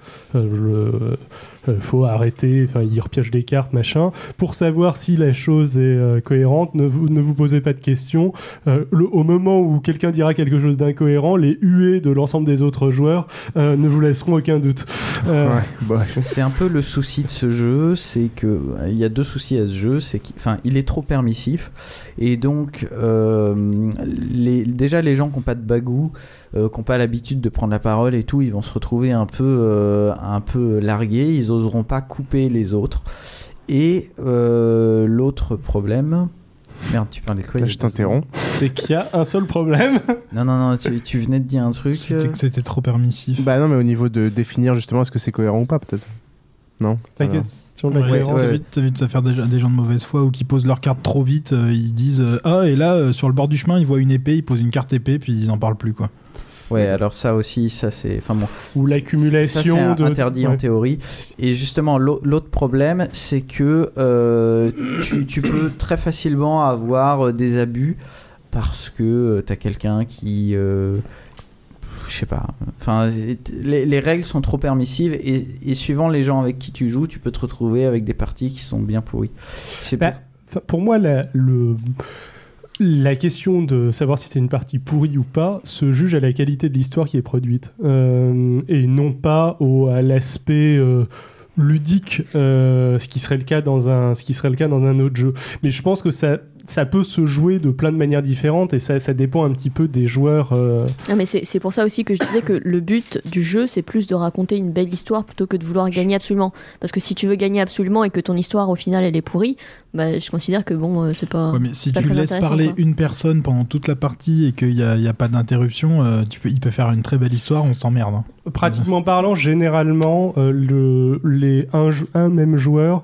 faut arrêter. Enfin, il repiège des cartes, machin. Pour savoir si la chose est cohérente, ne vous, ne vous posez pas de questions. Le, au moment où quelqu'un dira quelque chose d'incohérent, les huées de l'ensemble des autres joueurs ne vous laisseront aucun doute. Euh, bah, c'est un peu le souci de ce jeu, c'est que euh, il y a deux soucis à ce jeu, c'est qu'il il est trop permissif et donc euh, les, déjà les gens qui n'ont pas de bagou, qui n'ont pas l'habitude de prendre la parole et tout, ils vont se retrouver un peu un peu largués, ils oseront pas couper les autres. Et l'autre problème, Merde, tu parlais quoi Je t'interromps. C'est qu'il y a un seul problème. Non, non, non, tu, venais de dire un truc. C'était que c'était trop permissif. Bah non, mais au niveau de définir justement est-ce que c'est cohérent ou pas, peut-être. Non La question de la cohérence. T'as vu, ça faire des, des, gens de mauvaise foi ou qui posent leur carte trop vite, euh, ils disent euh, Ah, et là, euh, sur le bord du chemin, ils voient une épée, ils posent une carte épée, puis ils en parlent plus, quoi. Ouais, alors ça aussi, ça c'est. Enfin bon. Ou l'accumulation de. interdit en théorie. Et justement, l'autre problème, c'est que euh, tu, tu, peux très facilement avoir des abus parce que tu as quelqu'un qui. Je sais pas. Enfin, les, les, règles sont trop permissives et, et, suivant les gens avec qui tu joues, tu peux te retrouver avec des parties qui sont bien pourries. Bah, pour moi, la, le la question de savoir si c'est une partie pourrie ou pas se juge à la qualité de l'histoire qui est produite euh, et non pas au, à l'aspect euh, ludique, euh, ce qui serait le cas dans un, ce qui serait le cas dans un autre jeu. Mais je pense que ça, ça peut se jouer de plein de manières différentes et ça, ça dépend un petit peu des joueurs. Euh. Ah, mais c'est pour ça aussi que je disais que le but du jeu, c'est plus de raconter une belle histoire plutôt que de vouloir gagner absolument. Parce que si tu veux gagner absolument et que ton histoire au final elle est pourrie, bah, je considère que bon, euh, c'est pas. mais si tu laisses parler une personne pendant toute la partie et qu'il n'y a, a, pas d'interruption, euh, tu peux, il peut faire une très belle histoire, on s'emmerde. Hein. Pratiquement parlant, généralement, le, les un, un même joueur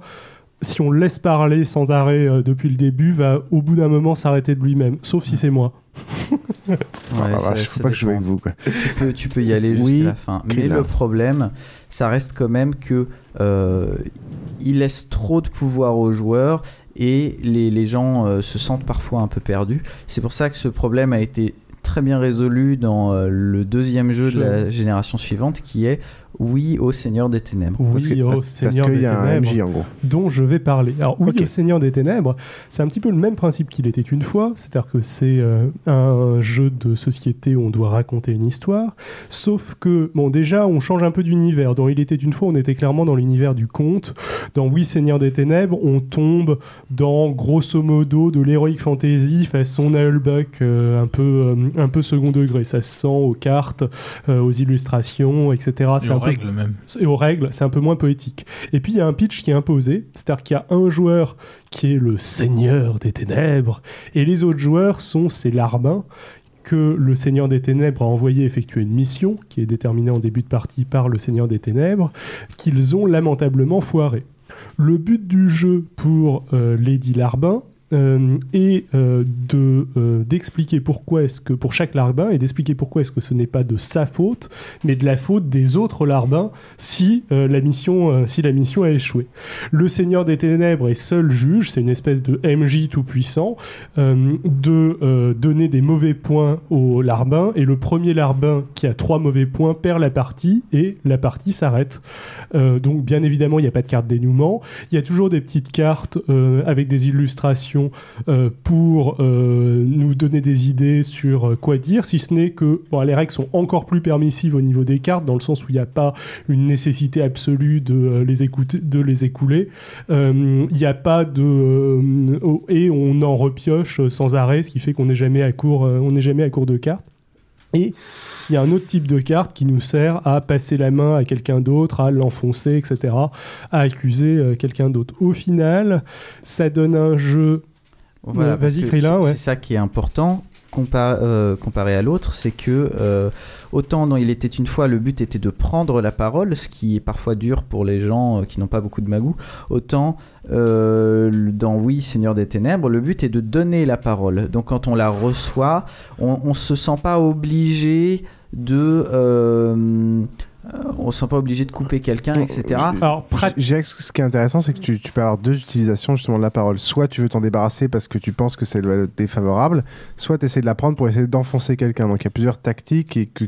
si on le laisse parler sans arrêt euh, depuis le début, va au bout d'un moment s'arrêter de lui-même. Sauf si c'est moi. ouais, ah, je sais pas que je joue avec vous. Tu, peux, tu peux y aller jusqu'à la fin. Mais le problème, ça reste quand même que euh, il laisse trop de pouvoir aux joueurs et les, les gens euh, se sentent parfois un peu perdus. C'est pour ça que ce problème a été très bien résolu dans le deuxième jeu de la génération suivante qui est oui au Seigneur des Ténèbres. Oui au Seigneur des Ténèbres. en gros. Dont je vais parler. Alors, oui au Seigneur des Ténèbres, c'est un petit peu le même principe qu'il était une fois. C'est-à-dire que c'est euh, un jeu de société où on doit raconter une histoire. Sauf que, bon, déjà, on change un peu d'univers. Dans Il était une fois, on était clairement dans l'univers du conte. Dans Oui Seigneur des Ténèbres, on tombe dans, grosso modo, de l'heroic fantasy façon Nullbuck, euh, un, peu, euh, un peu second degré. Ça se sent aux cartes, aux illustrations, etc. C'est règles même. Et aux règles, c'est un peu moins poétique. Et puis il y a un pitch qui est imposé, c'est-à-dire qu'il y a un joueur qui est le seigneur des ténèbres, et les autres joueurs sont ces larbins que le Seigneur des Ténèbres a envoyé effectuer une mission, qui est déterminée en début de partie par le Seigneur des Ténèbres, qu'ils ont lamentablement foiré. Le but du jeu pour euh, Lady Larbin, et de d'expliquer pourquoi est-ce que pour chaque larbin et d'expliquer pourquoi est-ce que ce n'est pas de sa faute, mais de la faute des autres larbins si la mission si la mission a échoué. Le Seigneur des Ténèbres est seul juge, c'est une espèce de MJ tout puissant de donner des mauvais points au larbin et le premier larbin qui a trois mauvais points perd la partie et la partie s'arrête. Euh, donc bien évidemment, il n'y a pas de carte dénouement. Il y a toujours des petites cartes euh, avec des illustrations euh, pour nous donner des idées sur quoi dire, si ce n'est que les règles sont encore plus permissives au niveau des cartes, dans le sens où il n'y a pas une nécessité absolue de les écouter, de les écouler. Il n'y a pas de et on en repioche sans arrêt, ce qui fait qu'on n'est jamais à court, on n'est jamais à court de cartes. Et il y a un autre type de carte qui nous sert à passer la main à quelqu'un d'autre, à l'enfoncer, etc., à accuser euh, quelqu'un d'autre. Au final, ça donne un jeu. Vas-y, Krillin. Ouais. C'est ça qui est important. Euh, comparé à l'autre, c'est que euh, autant dans Il était une fois, le but était de prendre la parole, ce qui est parfois dur pour les gens qui n'ont pas beaucoup de magou, autant dans Oui, Seigneur des Ténèbres, le but est de donner la parole. Donc quand on la reçoit, on ne se sent pas obligé de euh, on ne se sent pas obligé de couper quelqu'un, etc. Alors, ce qui est intéressant, c'est que tu, peux avoir deux utilisations justement de la parole. Soit tu veux t'en débarrasser parce que tu penses que c'est défavorable, soit tu essaies de la prendre pour essayer d'enfoncer quelqu'un. Donc il y a plusieurs tactiques et que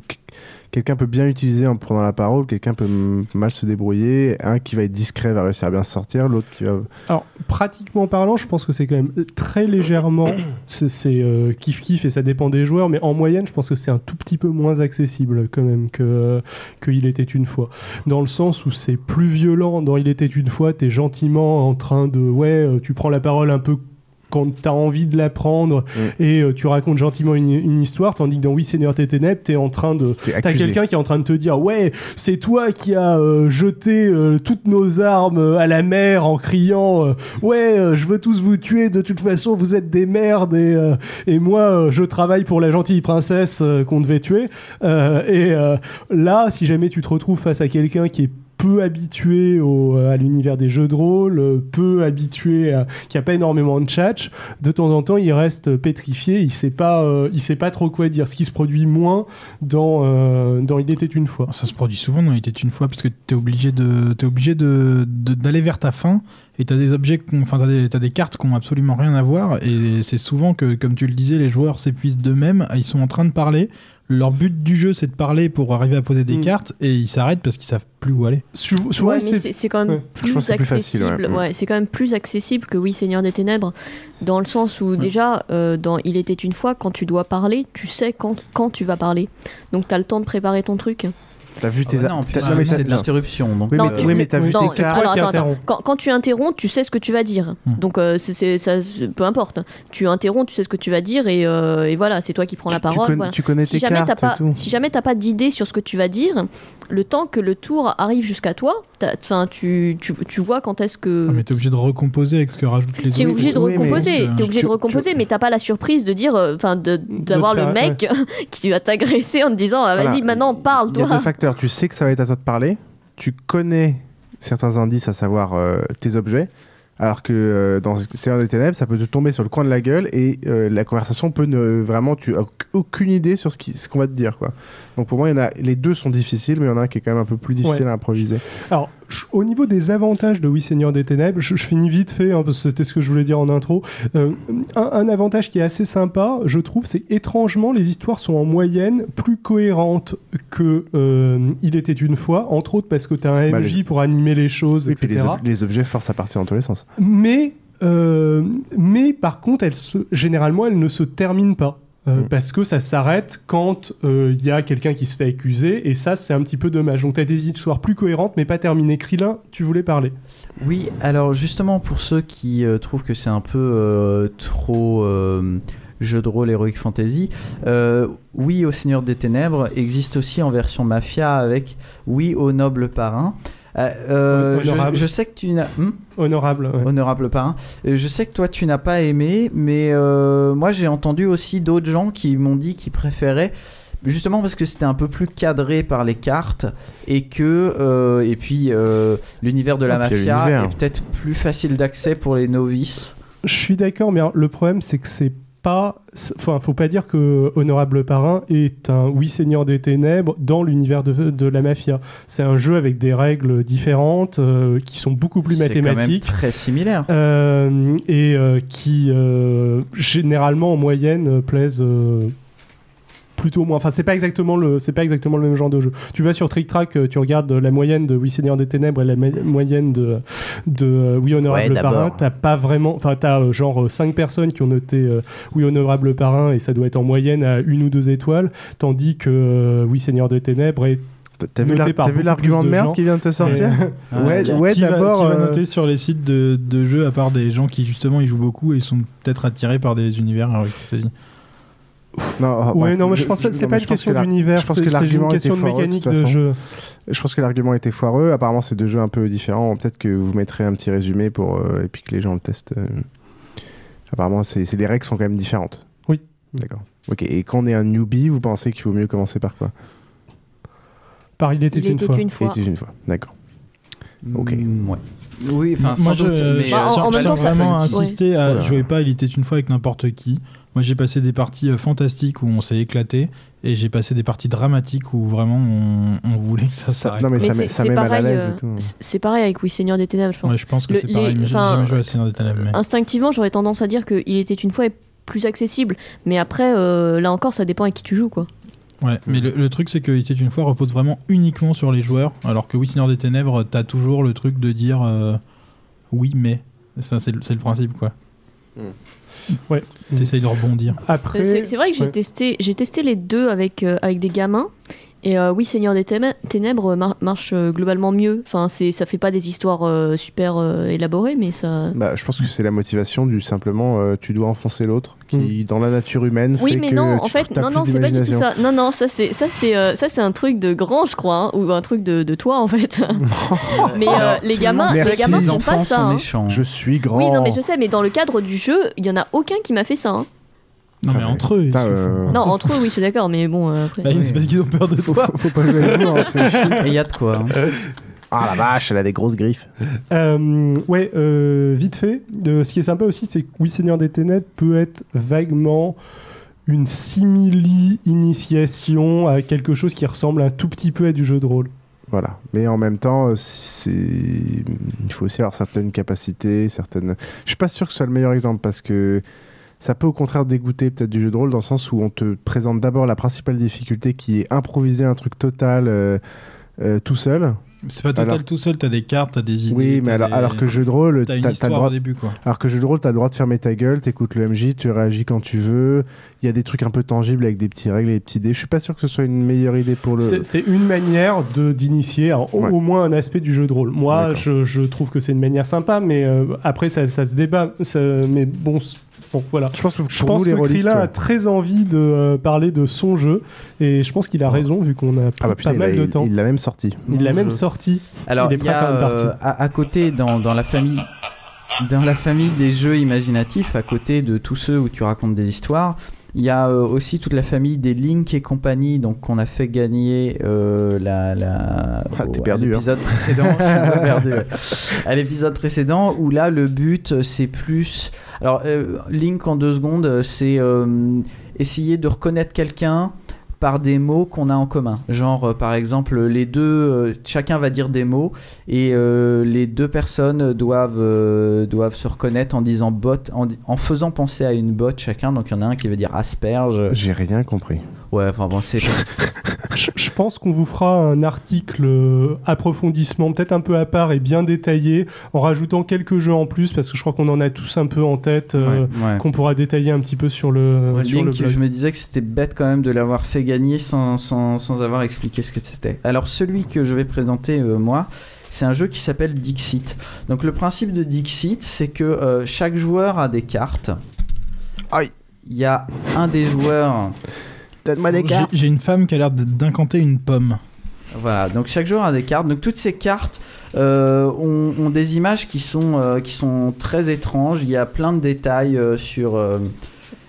quelqu'un peut bien l'utiliser en prenant la parole, quelqu'un peut mal se débrouiller, un qui va être discret va réussir à bien sortir, l'autre qui va... Alors, pratiquement parlant, je pense que c'est quand même très légèrement, c'est euh, kiff kiff et ça dépend des joueurs, mais en moyenne, je pense que c'est un tout petit peu moins accessible quand même que, Il était une fois. Dans le sens où c'est plus violent, dans Il était une fois, t'es gentiment en train de, ouais, euh, tu prends la parole un peu quand tu as envie de l'apprendre mm. et euh, tu racontes gentiment une, histoire, tandis que dans Oui Seigneur tes ténèbres, t'es en train de, t'as quelqu'un qui est en train de te dire ouais, c'est toi qui as euh, jeté euh, toutes nos armes à la mer en criant ouais, je veux tous vous tuer, de toute façon vous êtes des merdes et, et moi je travaille pour la gentille princesse qu'on devait tuer. et là, si jamais tu te retrouves face à quelqu'un qui est peu habitué au, à l'univers des jeux de rôle, peu habitué, à, qui a pas énormément de chat, de temps en temps il reste pétrifié, il sait pas, euh, il sait pas trop quoi dire. Ce qui se produit moins dans euh, dans Il était une fois. Ça se produit souvent dans Il était une fois parce que tu es obligé de es obligé de d'aller vers ta fin et t'as des objets, enfin t'as des, as des cartes qui ont absolument rien à voir et c'est souvent que, comme tu le disais, les joueurs s'épuisent d'eux-mêmes, ils sont en train de parler, leur but du jeu c'est de parler pour arriver à poser des mm. cartes et ils s'arrêtent parce qu'ils savent plus où aller. c'est quand même plus accessible. ouais. c'est quand même plus accessible que oui Seigneur des Ténèbres dans le sens où déjà euh, dans Il était une fois quand tu dois parler, tu sais quand quand tu vas parler. Donc t'as le temps de préparer ton truc. T'as vu tes. Ah non, c'est de l'interruption. Oui, mais, tu... mais t'as vu tes cartes. Quand, quand, tu interromps, tu sais ce que tu vas dire. Hmm. Donc, euh, c'est, ça, peu importe. Tu interromps, tu sais ce que tu vas dire et, euh, et voilà, c'est toi qui prends la parole. Tu, connais si tes jamais cartes. Pas, si jamais t'as pas d'idée sur ce que tu vas dire, le temps que le tour arrive jusqu'à toi, tu, tu, tu, vois quand est-ce que. Ah, mais t'es obligé de recomposer avec ce que rajoutent les autres. T'es obligé de recomposer. T'es obligé de recomposer, mais t'as pas la surprise de dire, euh, enfin, d'avoir le mec qui va t'agresser en te disant, ah, vas-y, maintenant parle, toi. Tu sais que ça va être à toi de parler. Tu connais certains indices, à savoir euh, tes objets. Alors que euh, dans Seigneur des Ténèbres, ça peut te tomber sur le coin de la gueule et euh, la conversation peut ne vraiment, tu as aucune idée sur ce qu'on ce qu'on va te dire. Quoi. Donc pour moi, il y en a, les deux sont difficiles, mais il y en a un qui est quand même un peu plus difficile à improviser. Alors, au niveau des avantages de Oui Seigneur des Ténèbres, je, finis vite fait, hein, parce que c'était ce que je voulais dire en intro. Euh, un, avantage qui est assez sympa, je trouve, c'est étrangement, les histoires sont en moyenne plus cohérentes que Il était une fois, entre autres parce que tu as un MJ bah, pour animer les choses, etc. les, les objets forcent à partir dans tous les sens. Mais, euh, mais par contre, se, généralement, elle ne se termine pas. Euh, mm. Parce que ça s'arrête quand il euh, y a quelqu'un qui se fait accuser, et ça, c'est un petit peu dommage. Donc, tu as des histoires plus cohérentes, mais pas terminées. Krillin, tu voulais parler Oui, alors justement, pour ceux qui trouvent que c'est un peu trop jeu de rôle Heroic Fantasy. oui, au Seigneur des Ténèbres existe aussi en version Mafia avec Oui au Noble Parrain. Euh, euh, je, sais que tu n'as. Hmm honorable. Honorable parrain. Euh, je sais que toi, tu n'as pas aimé, mais moi, j'ai entendu aussi d'autres gens qui m'ont dit qu'ils préféraient justement parce que c'était un peu plus cadré par les cartes et que et puis l'univers de la mafia est peut-être plus facile d'accès pour les novices Je suis d'accord, mais le problème, c'est que c'est pas. Enfin, faut pas dire que Honorable Parrain est un Oui Seigneur des Ténèbres dans l'univers de, de, la mafia. C'est un jeu avec des règles différentes euh, qui sont beaucoup plus mathématiques. très similaire. Euh, et euh, qui, généralement, en moyenne, plaisent plutôt moins. Enfin, c'est pas exactement le, c'est pas exactement le même genre de jeu. Tu vas sur Trick Track, euh, tu regardes la moyenne de Oui Seigneur des Ténèbres et la moyenne de de euh, Oui Honorable Parrain. T'as pas vraiment, enfin, t'as euh, genre 5 personnes qui ont noté Oui Honorable Parrain et ça doit être en moyenne à une ou deux étoiles, tandis que Oui Seigneur des Ténèbres est T'as vu, l'argument de, merde qui vient de te sortir Ouais, ouais d'abord. Qui va, noter sur les sites de, de, jeux, à part des gens qui justement ils jouent beaucoup et sont peut-être attirés par des univers. Ah non, oh, ouais, non, mais je, pense pas. C'est pas une question d'univers. Je pense que l'argument était foireux, de mécanique de, jeu. Je pense que l'argument était foireux. Apparemment, c'est deux jeux un peu différents. Peut-être que vous mettrez un petit résumé pour euh, et puis que les gens le testent. Euh. Apparemment, c'est les règles sont quand même différentes. Oui. D'accord. Ok. Et quand on est un newbie, vous pensez qu'il vaut mieux commencer par quoi? Par il était, une, fois. une fois. Il était une fois. D'accord. Ok. Mm, ouais. Oui, enfin, moi, sans je, doute. Mais bah, en, même temps, vraiment insister à jouer pas Il était une fois avec n'importe qui. Moi, j'ai passé des parties euh, fantastiques où on s'est éclaté, et j'ai passé des parties dramatiques où vraiment on, voulait que ça, s'arrête. Non, mais, ça, met, ça met mal à l'aise et tout. C'est pareil avec Oui Seigneur des Ténèbres, je pense. Ouais, je pense que c'est pareil, mais j'ai jamais joué à Seigneur des Ténèbres. Mais... Instinctivement, j'aurais tendance à dire qu'il était une fois plus accessible, mais après, euh, là encore, ça dépend avec qui tu joues, quoi. Ouais, mais le, truc c'est que était une fois repose vraiment uniquement sur les joueurs, alors que Oui Seigneur des Ténèbres, t'as toujours le truc de dire euh, oui mais, c'est le, principe quoi. Hmm. Ouais. T'essayes de rebondir. Après, c'est vrai que j'ai testé, j'ai testé les deux avec euh, avec des gamins et euh, oui, Seigneur des Ténèbres marche euh, globalement mieux. Enfin, c'est, ça fait pas des histoires euh, super élaborées, mais ça. Bah, je pense que c'est la motivation du simplement tu dois enfoncer l'autre, qui mm. dans la nature humaine oui, mais non, en fait, non, non, c'est pas du tout ça. Non, non, ça c'est ça c'est ça c'est un truc de grand, je crois, hein, ou un truc de, de toi en fait. mais les gamins, les gamins font pas ça. Hein. Je suis grand. Oui, non, mais je sais, mais dans le cadre du jeu, il y en a aucun qui m'a fait ça. Hein. Non, mais entre eux. Euh, non, entre eux, oui, je suis d'accord, mais bon. Euh, bah, c'est parce qu'ils ont peur de toi. Faut, pas jouer avec nous. Il y a de quoi. Hein. Ah la vache, elle a des grosses griffes. Euh, ouais, euh, vite fait. ce qui est sympa aussi, c'est que Oui Seigneur des Ténèbres peut être vaguement une simili-initiation à quelque chose qui ressemble un tout petit peu à du jeu de rôle. Voilà. Mais en même temps, c'est... il faut aussi avoir certaines capacités, certaines. Je suis pas sûr que ce soit le meilleur exemple parce que ça peut au contraire dégoûter peut-être du jeu de rôle dans le sens où on te présente d'abord la principale difficulté qui est improviser un truc total euh, euh, tout seul. C'est pas total tout seul, t'as des cartes, t'as des idées. Oui, mais alors, alors, que jeu de rôle, t'as le droit. Au début, quoi. Alors que jeu de rôle, t'as le droit de fermer ta gueule, t'écoutes le MJ, tu réagis quand tu veux. Il y a des trucs un peu tangibles avec des petits règles et des petits dés. Je suis pas sûr que ce soit une meilleure idée pour le. C'est une manière de d'initier au, moins un aspect du jeu de rôle. Moi, je, je, trouve que c'est une manière sympa, mais euh, après ça, ça, se débat. mais bon, voilà. Je pense que, je pense que a très envie de euh, parler de son jeu et je pense qu'il a raison vu qu'on a ah bah, pas mal de temps. Il l'a même sorti. Il l'a même sorti. Alors, il, est prêt euh, à, à, côté dans, dans la famille dans la famille des jeux imaginatifs, à côté de tous ceux où tu racontes des histoires, il y a euh, aussi toute la famille des Link et compagnie, donc qu'on a fait gagner euh, la, la ah, perdu, à l'épisode hein. précédent. perdu, À l'épisode précédent, où là le but c'est plus. Alors euh, Link en deux secondes, c'est essayer de reconnaître quelqu'un par des mots qu'on a en commun. Genre, euh, par exemple, les deux, euh, chacun va dire des mots et euh, les deux personnes doivent, doivent se reconnaître en disant bot, en, faisant penser à une botte chacun. Donc, il y en a un qui va dire asperge. J'ai rien compris. Ouais, enfin bon, c'est. je pense qu'on vous fera un article approfondissement, peut-être un peu à part et bien détaillé, en rajoutant quelques jeux en plus, parce que je crois qu'on en a tous un peu en tête, qu'on pourra détailler un petit peu sur le, sur le blog. Je me disais que c'était bête quand même de l'avoir fait gagner sans, sans, avoir expliqué ce que c'était. Alors celui que je vais présenter euh, moi, c'est un jeu qui s'appelle Dixit. Donc le principe de Dixit, c'est que euh, chaque joueur a des cartes. Aïe. Il y a un des joueurs. Donne-moi des cartes. J'ai une femme qui a l'air d'incanter une pomme. Voilà, donc chaque joueur a des cartes. Donc toutes ces cartes euh, ont, des images qui sont, qui sont très étranges. Il y a plein de détails sur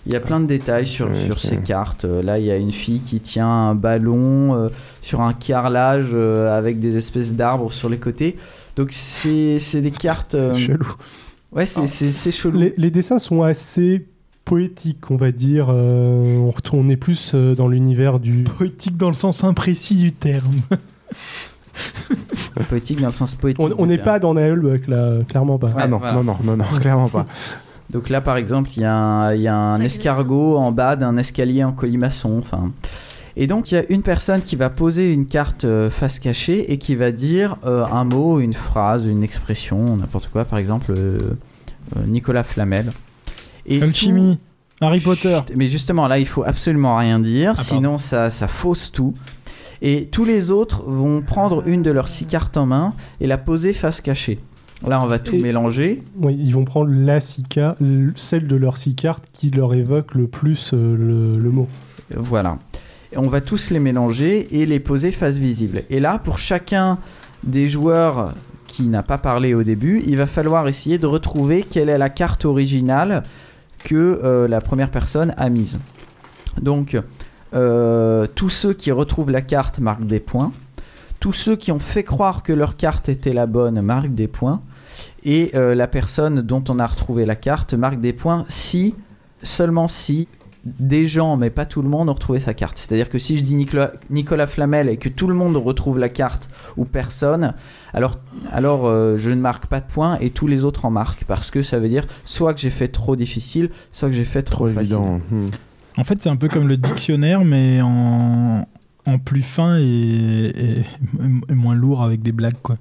il y a plein de détails sur, sur ces cartes. Euh, là, il y a une fille qui tient un ballon euh, sur un carrelage euh, avec des espèces d'arbres sur les côtés. Donc, c'est des cartes. chelou. Ouais, c'est chelou. Les, les, dessins sont assez poétiques, on va dire. on, on est plus dans l'univers du. Poétique dans le sens imprécis du terme. poétique dans le sens poétique. On n'est pas dans Naël, là, clairement pas. ah non, non, non, non, non, clairement pas. Donc là, par exemple, il y a un, y a un escargot en bas d'un escalier en colimaçon. Enfin. Et donc, il y a une personne qui va poser une carte euh, face cachée et qui va dire euh, un mot, une phrase, une expression, n'importe quoi. Par exemple, euh, Nicolas Flamel. Et Alchimie. Harry Potter. mais justement, là, il faut absolument rien dire, ah, sinon ça, ça fausse tout. Et tous les autres vont prendre une de leurs six cartes en main et la poser face cachée. Là, on va tout mélanger. Oui, ils vont prendre la celle de leurs six cartes qui leur évoque le plus le, le, mot. Voilà. Et on va tous les mélanger et les poser face visible. Et là, pour chacun des joueurs qui n'a pas parlé au début, il va falloir essayer de retrouver quelle est la carte originale que euh, la première personne a mise. Donc, euh, tous ceux qui retrouvent la carte marquent des points. Tous ceux qui ont fait croire que leur carte était la bonne marquent des points. Et euh, la personne dont on a retrouvé la carte marque des points si, seulement si, des gens, mais pas tout le monde, ont retrouvé sa carte. C'est-à-dire que si je dis Nicolas, Nicolas, Flamel et que tout le monde retrouve la carte ou personne, alors, alors euh, je ne marque pas de points et tous les autres en marquent. Parce que ça veut dire soit que j'ai fait trop difficile, soit que j'ai fait trop, facile. Hmm. En fait, c'est un peu comme le dictionnaire, mais en, en plus fin et, moins lourd avec des blagues, quoi.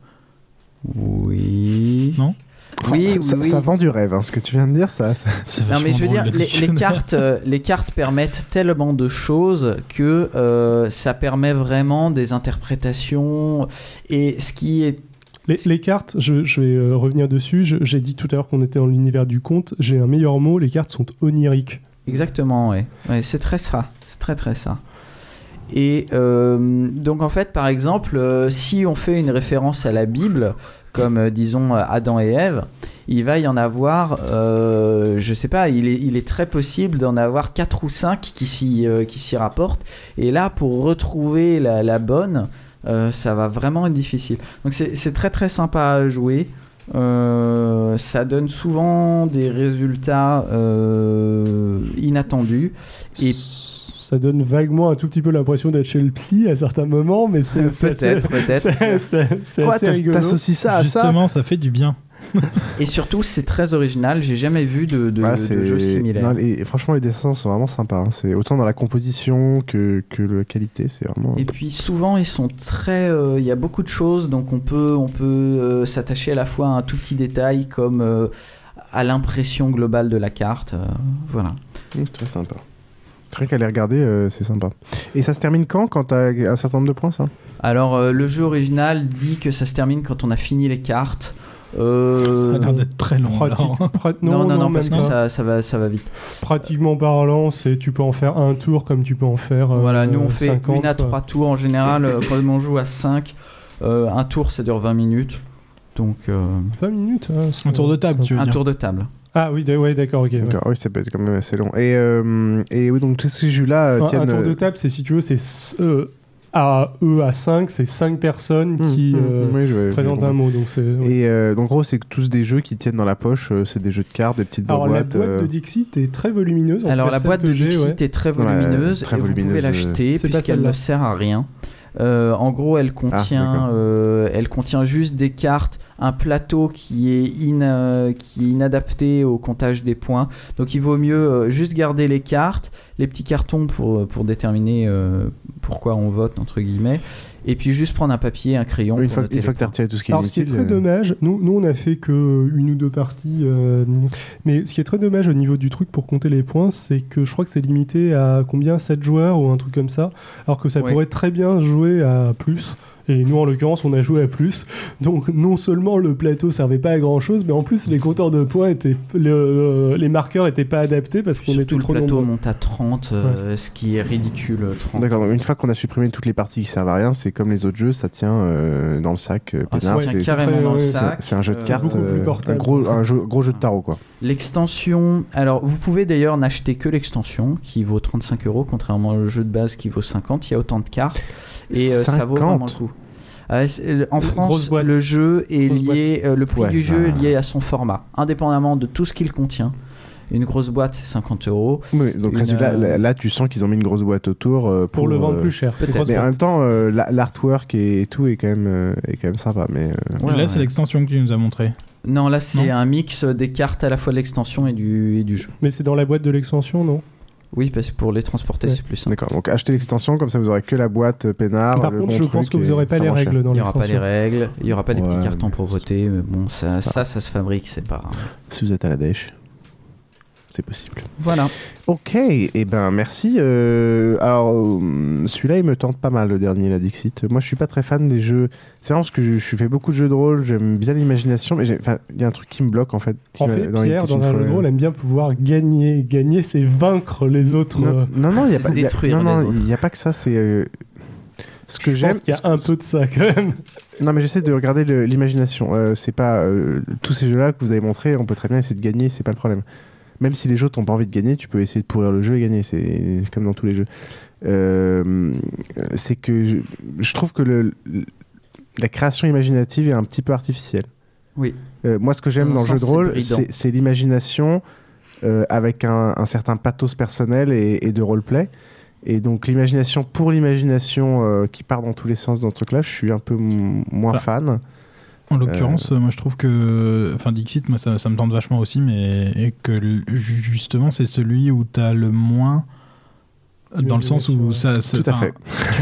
Oui. Non? Oui, ça, oui, ça, vend du rêve, hein, ce que tu viens de dire, ça. non, mais je veux dire, les, cartes, euh, les cartes permettent tellement de choses que euh, ça permet vraiment des interprétations. Et ce qui est les, les, cartes, je, je vais euh, revenir dessus. J'ai dit tout à l'heure qu'on était dans l'univers du conte. J'ai un meilleur mot. Les cartes sont oniriques. Exactement, ouais. ouais c'est très ça. C'est très très ça. Et euh, donc en fait, par exemple, euh, si on fait une référence à la Bible, comme euh, disons Adam et Ève, il va y en avoir, je sais pas, il est, très possible d'en avoir 4 ou 5 qui s'y, rapportent. Et là, pour retrouver la, bonne, ça va vraiment être difficile. Donc c'est, très très sympa à jouer. Euh, ça donne souvent des résultats euh, inattendus. Et ça donne vaguement un tout petit peu l'impression d'être chez le psy à certains moments, mais c'est peut-être, peut-être. C'est assez rigolo. T'associes ça à Justement, ça fait du bien. et surtout, c'est très original. J'ai jamais vu de, de, jeu similaire. et franchement, les dessins sont vraiment sympas. Hein. C'est autant dans la composition que, que la qualité. C'est vraiment. Et puis souvent, ils sont très. Euh, il y a beaucoup de choses, donc on peut, on peut euh, s'attacher à la fois à un tout petit détail comme euh, à l'impression globale de la carte. voilà. Mmh, très sympa. Rien qu'à les regarder, c'est sympa. Et ça se termine quand Quand t'as un certain nombre de points, ça? Alors, le jeu original dit que ça se termine quand on a fini les cartes. Euh... Ça a l'air d'être très long. non, non, non, parce que ça, ça, va, ça va vite. Pratiquement parlant, c'est tu peux en faire un tour comme tu peux en faire. Euh, voilà, nous on fait une à trois tours en général. Euh, quand on joue à 5, euh, un tour ça dure 20 minutes. Donc, 20 minutes hein, Un tour de table, tu veux Un dire. tour de table. Ah oui, ouais, d'accord, ok. Ouais. Oui, c'est quand même assez long. Et, et oui, donc tous ces jeux-là tiennent. Un tour de table, c'est si tu veux, c'est à eux à 5, c'est 5 personnes mmh, qui mmh, euh, présentent un mot. Donc Et euh, donc, en gros, c'est tous des jeux qui tiennent dans la poche. Euh, c'est des jeux de cartes, des petites Alors, boîtes. la boîte de Dixit est très volumineuse. Alors, la boîte de Dixit est très volumineuse. très et volumineuse, vous pouvez l'acheter puisqu'elle ne sert à rien. En gros, elle contient, ah, elle contient juste des cartes un plateau qui est, in, qui est inadapté au comptage des points. Donc il vaut mieux euh, juste garder les cartes, les petits cartons pour, pour déterminer euh, pourquoi on vote, entre guillemets. Et puis juste prendre un papier, un crayon. Une fois, une fois que tu as retiré tout ce qui est Alors, ce qui est très dommage, nous, nous on a fait que une ou deux parties, mais ce qui est très dommage au niveau du truc pour compter les points, c'est que je crois que c'est limité à combien 7 joueurs ou un truc comme ça, alors que ça pourrait très bien jouer à plus. Et nous, en l'occurrence, on a joué à plus. Donc, non seulement le plateau servait pas à grand chose, mais en plus, les compteurs de points étaient. Euh, les marqueurs étaient pas adaptés parce qu'on était trop Le plateau nombreux. monte à 30, euh, ce qui est ridicule. D'accord, donc une fois qu'on a supprimé toutes les parties qui servent à rien, c'est comme les autres jeux, ça tient euh, dans le sac. Ah, ça tient carrément dans le sac. C'est un jeu de cartes, un, gros, un jeu, gros jeu de tarot, quoi. L'extension. Alors, vous pouvez d'ailleurs n'acheter que l'extension qui vaut 35 euros, contrairement au jeu de base qui vaut 50. Il y a autant de cartes et ça vaut vraiment le coup. Ah en France, le jeu est lié, le prix du jeu est lié à son format, indépendamment de tout ce qu'il contient. Une grosse boîte, 50 euros. Oui, donc euh, là, tu sens qu'ils ont mis une grosse boîte autour. Euh, pour, le vendre euh, plus cher. Mais en même temps, l'artwork et, tout est quand même, est quand même sympa. Mais, là, c'est l'extension que tu nous as montré. Non, là, c'est un mix des cartes à la fois de l'extension et du, et du jeu. Mais c'est dans la boîte de l'extension, non? Oui, parce que pour les transporter, c'est plus simple. D'accord, donc achetez l'extension, comme ça vous aurez que la boîte peinard. Par contre, je pense que vous n'aurez pas les règles dans Il n'y aura pas les règles, il n'y aura pas les petits cartons pour voter, mais bon, ça, ça, ça, se fabrique, c'est pas. Si vous êtes à la dèche c'est possible. Voilà. Ok, et eh ben merci. Euh, alors euh, celui-là, il me tente pas mal le dernier, la Dixit. Moi, je suis pas très fan des jeux. C'est vraiment parce que je, fais beaucoup de jeux de rôle, j'aime bien l'imagination, mais il y a un truc qui me bloque en fait. En fait, dans Pierre, dans un jeu de rôle, aime bien pouvoir gagner. Gagner, c'est vaincre les autres. Non, non, il n'y a pas. détruire non, il n'y a pas que ça. C'est euh, ce que j'aime. qu'il y a un peu de ça quand même. Non, mais j'essaie de regarder l'imagination. c'est pas tous ces jeux-là que vous avez montrés. On peut très bien essayer de gagner, c'est pas le problème même si les jeux n'ont pas envie de gagner, tu peux essayer de pourrir le jeu et gagner. C'est comme dans tous les jeux. Euh, c'est que je, trouve que le, la création imaginative est un petit peu artificielle. Oui. Euh, moi, ce que j'aime dans, le jeu de rôle, c'est l'imagination euh, avec un, certain pathos personnel et, de roleplay. Et donc l'imagination pour l'imagination qui part dans tous les sens dans ce truc-là, je suis un peu moins fan. En l'occurrence, moi je trouve que. Enfin, Dixit, moi ça, me tente vachement aussi, mais et que justement c'est celui où tu as le moins. Dans le sens où ça. Tout à fait.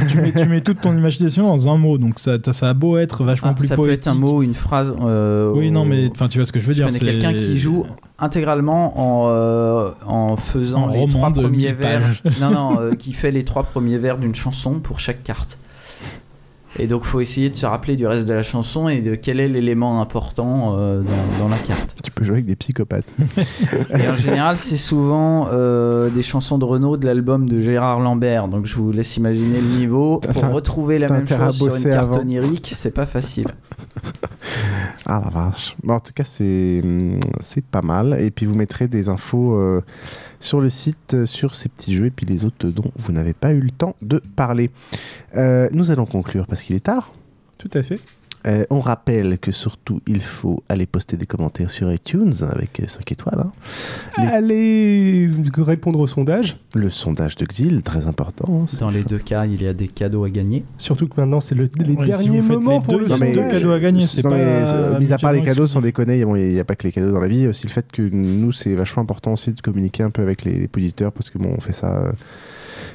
Tu, mets, toute ton imagination dans un mot, donc ça, ça a beau être vachement ah, plus ça poétique. Ça peut être un mot, une phrase. Euh, oui, non, mais tu vois ce que je veux dire. C'est quelqu'un qui joue intégralement en, euh, en faisant les trois premiers vers. non, non, euh, qui fait les trois premiers vers d'une chanson pour chaque carte. Et donc, faut essayer de se rappeler du reste de la chanson et de quel est l'élément important euh, dans, la carte. Tu peux jouer avec des psychopathes. et en général, c'est souvent euh, des chansons de Renault de l'album de Gérard Lambert. Donc, je vous laisse imaginer le niveau. Pour retrouver la même chose sur une carte onirique, c'est pas facile. ah la vache. Bon, en tout cas, c'est pas mal. Et puis, vous mettrez des infos. Euh, sur le site euh, sur ces petits jeux et puis les autres dont vous n'avez pas eu le temps de parler. Euh, nous allons conclure parce qu'il est tard. Tout à fait. Euh, on rappelle que surtout, il faut aller poster des commentaires sur iTunes avec 5 étoiles. Hein. Allez répondre au sondage. Le sondage de Xil, très important. Hein, Dans les deux cas, il y a des cadeaux à gagner. Surtout que maintenant, c'est le, les derniers moments pour le sondage. cadeaux à gagner. C'est pas. mis à part les cadeaux, sans déconner, il n'y a, pas que les cadeaux dans la vie. Il y a aussi le fait que nous, c'est vachement important aussi de communiquer un peu avec les, les auditeurs parce que bon, on fait ça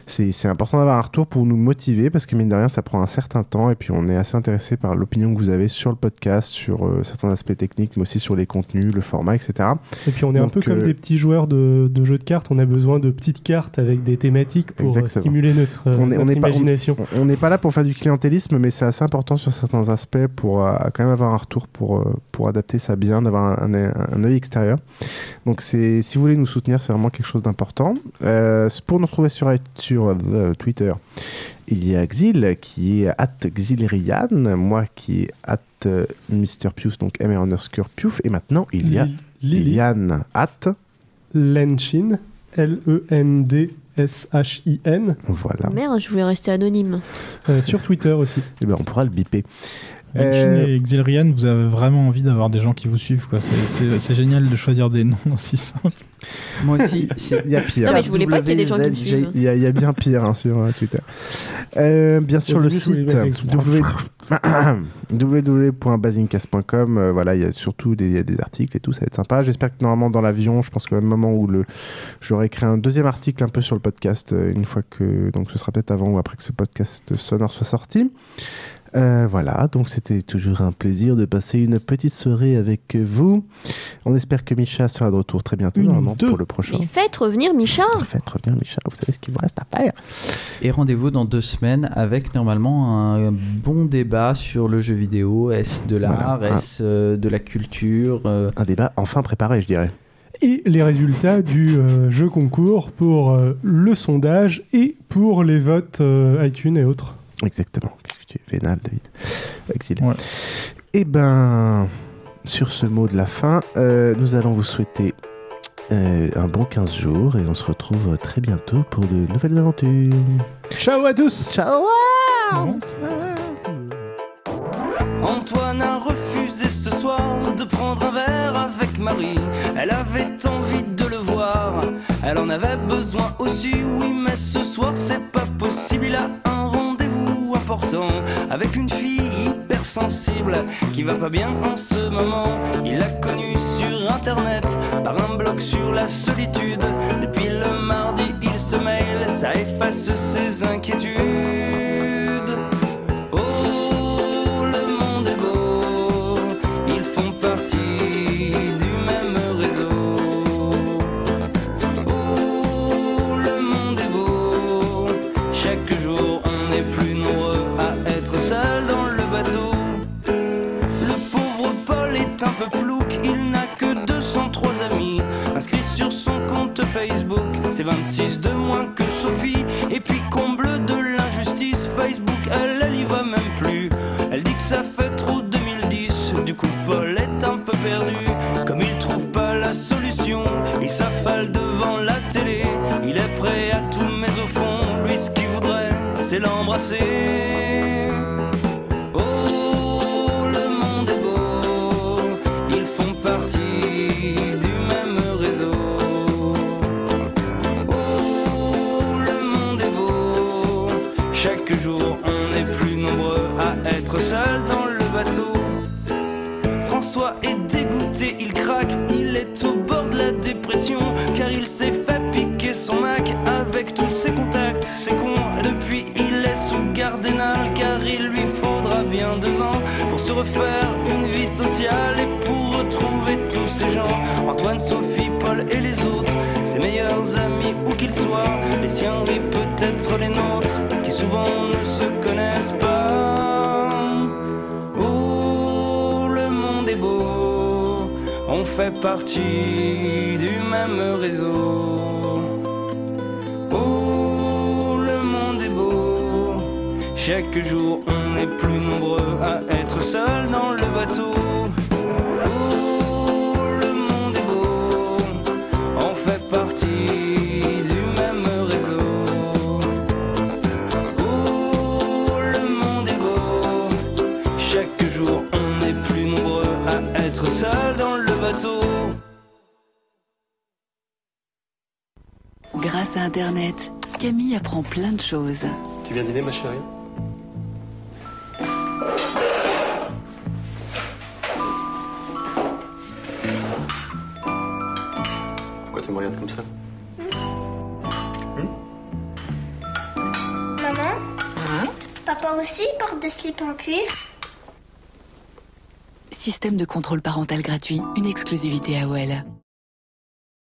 c'est important d'avoir un retour pour nous motiver parce que mine de rien, ça prend un certain temps et puis on est assez intéressé par l'opinion que vous avez sur le podcast, sur euh, certains aspects techniques, mais aussi sur les contenus, le format, etc. Et puis on est un peu comme euh, des petits joueurs de, jeux de cartes, on a besoin de petites cartes avec des thématiques pour euh, stimuler notre, on est, imagination. on n'est pas là pour faire du clientélisme, mais c'est assez important sur certains aspects pour quand même avoir un retour pour, pour adapter ça bien, d'avoir un, un, œil extérieur. Donc si vous voulez nous soutenir, c'est vraiment quelque chose d'important. pour nous retrouver sur, sur euh, Twitter, il y a Xil qui est at Xilrian, moi qui est at euh, Mr. Pius, donc M underscore Piuf, et maintenant il y a Liliane at Lenshin, L-E-N-D-S-H-I-N. Voilà. Merde, je voulais rester anonyme. Euh, sur Twitter aussi. Eh ben, on pourra le biper. Euh... et Xilrian, vous avez vraiment envie d'avoir des gens qui vous suivent. C'est génial de choisir des noms aussi simples. Moi aussi, il y a pire. Non, mais je voulais pas qu'il y ait des gens qui me suivent. Il y, a bien pire hein, sur euh, Twitter. Euh, bien sûr, le site www.basincast.com. Euh, voilà, il y a surtout des, y a des articles et tout, ça va être sympa. J'espère que normalement dans l'avion, je pense qu'au même moment où le, j'aurai créé un deuxième article un peu sur le podcast, une fois que. Donc ce sera peut-être avant ou après que ce podcast sonore soit sorti. Euh, voilà, donc c'était toujours un plaisir de passer une petite soirée avec vous. On espère que Micha sera de retour très bientôt, normalement, pour le prochain. faites revenir Micha Faites revenir Micha, vous savez ce qu'il vous reste à faire. Et rendez-vous dans deux semaines avec normalement un bon débat sur le jeu vidéo. Est-ce de l'art? Est-ce euh, de la culture euh? Un débat enfin préparé, je dirais et les résultats du jeu concours pour le sondage et pour les votes iTunes et autres. Exactement. Tu es vénal, David Exilé. Et eh ben, sur ce mot de la fin, euh, nous allons vous souhaiter euh, un bon 15 jours et on se retrouve très bientôt pour de nouvelles aventures. Ciao à tous Ciao Bonsoir Antoine a refusé ce soir de prendre un verre avec Marie. Elle avait envie de le voir, elle en avait besoin aussi, oui, mais ce soir c'est pas possible. Il a un rendez-vous avec une fille hypersensible qui va pas bien en ce moment. Il l'a connue sur internet par un blog sur la solitude. Depuis le mardi, il se mail, ça efface ses inquiétudes. C'est 26 de moins que Sophie. Et puis comble de l'injustice, Facebook, elle, elle y va même plus. Elle dit que ça fait trop 2010. Du coup, Paul est un peu perdu. Comme il trouve pas la solution, il s'affale devant la télé. Il est prêt à tout, mais au fond, lui, ce qu'il voudrait, c'est l'embrasser. Il craque, il est au bord de la dépression, car il s'est fait piquer son Mac avec tous ses contacts. C'est con, depuis il est sous gardénal, car il lui faudra bien deux ans pour se refaire une vie sociale et pour retrouver tous ces gens. Antoine, Sophie, Paul et les autres, ses meilleurs amis où qu'ils soient, les siens et peut-être les nôtres, qui souvent partie du même réseau. Oh, le monde est beau. Chaque jour, on est plus nombreux à être seuls dans le bateau. Plein de choses. Tu viens dîner, ma chérie Pourquoi tu me regardes comme ça hmm Maman hein Papa aussi porte des slips en cuir Système de contrôle parental gratuit, une exclusivité AOL.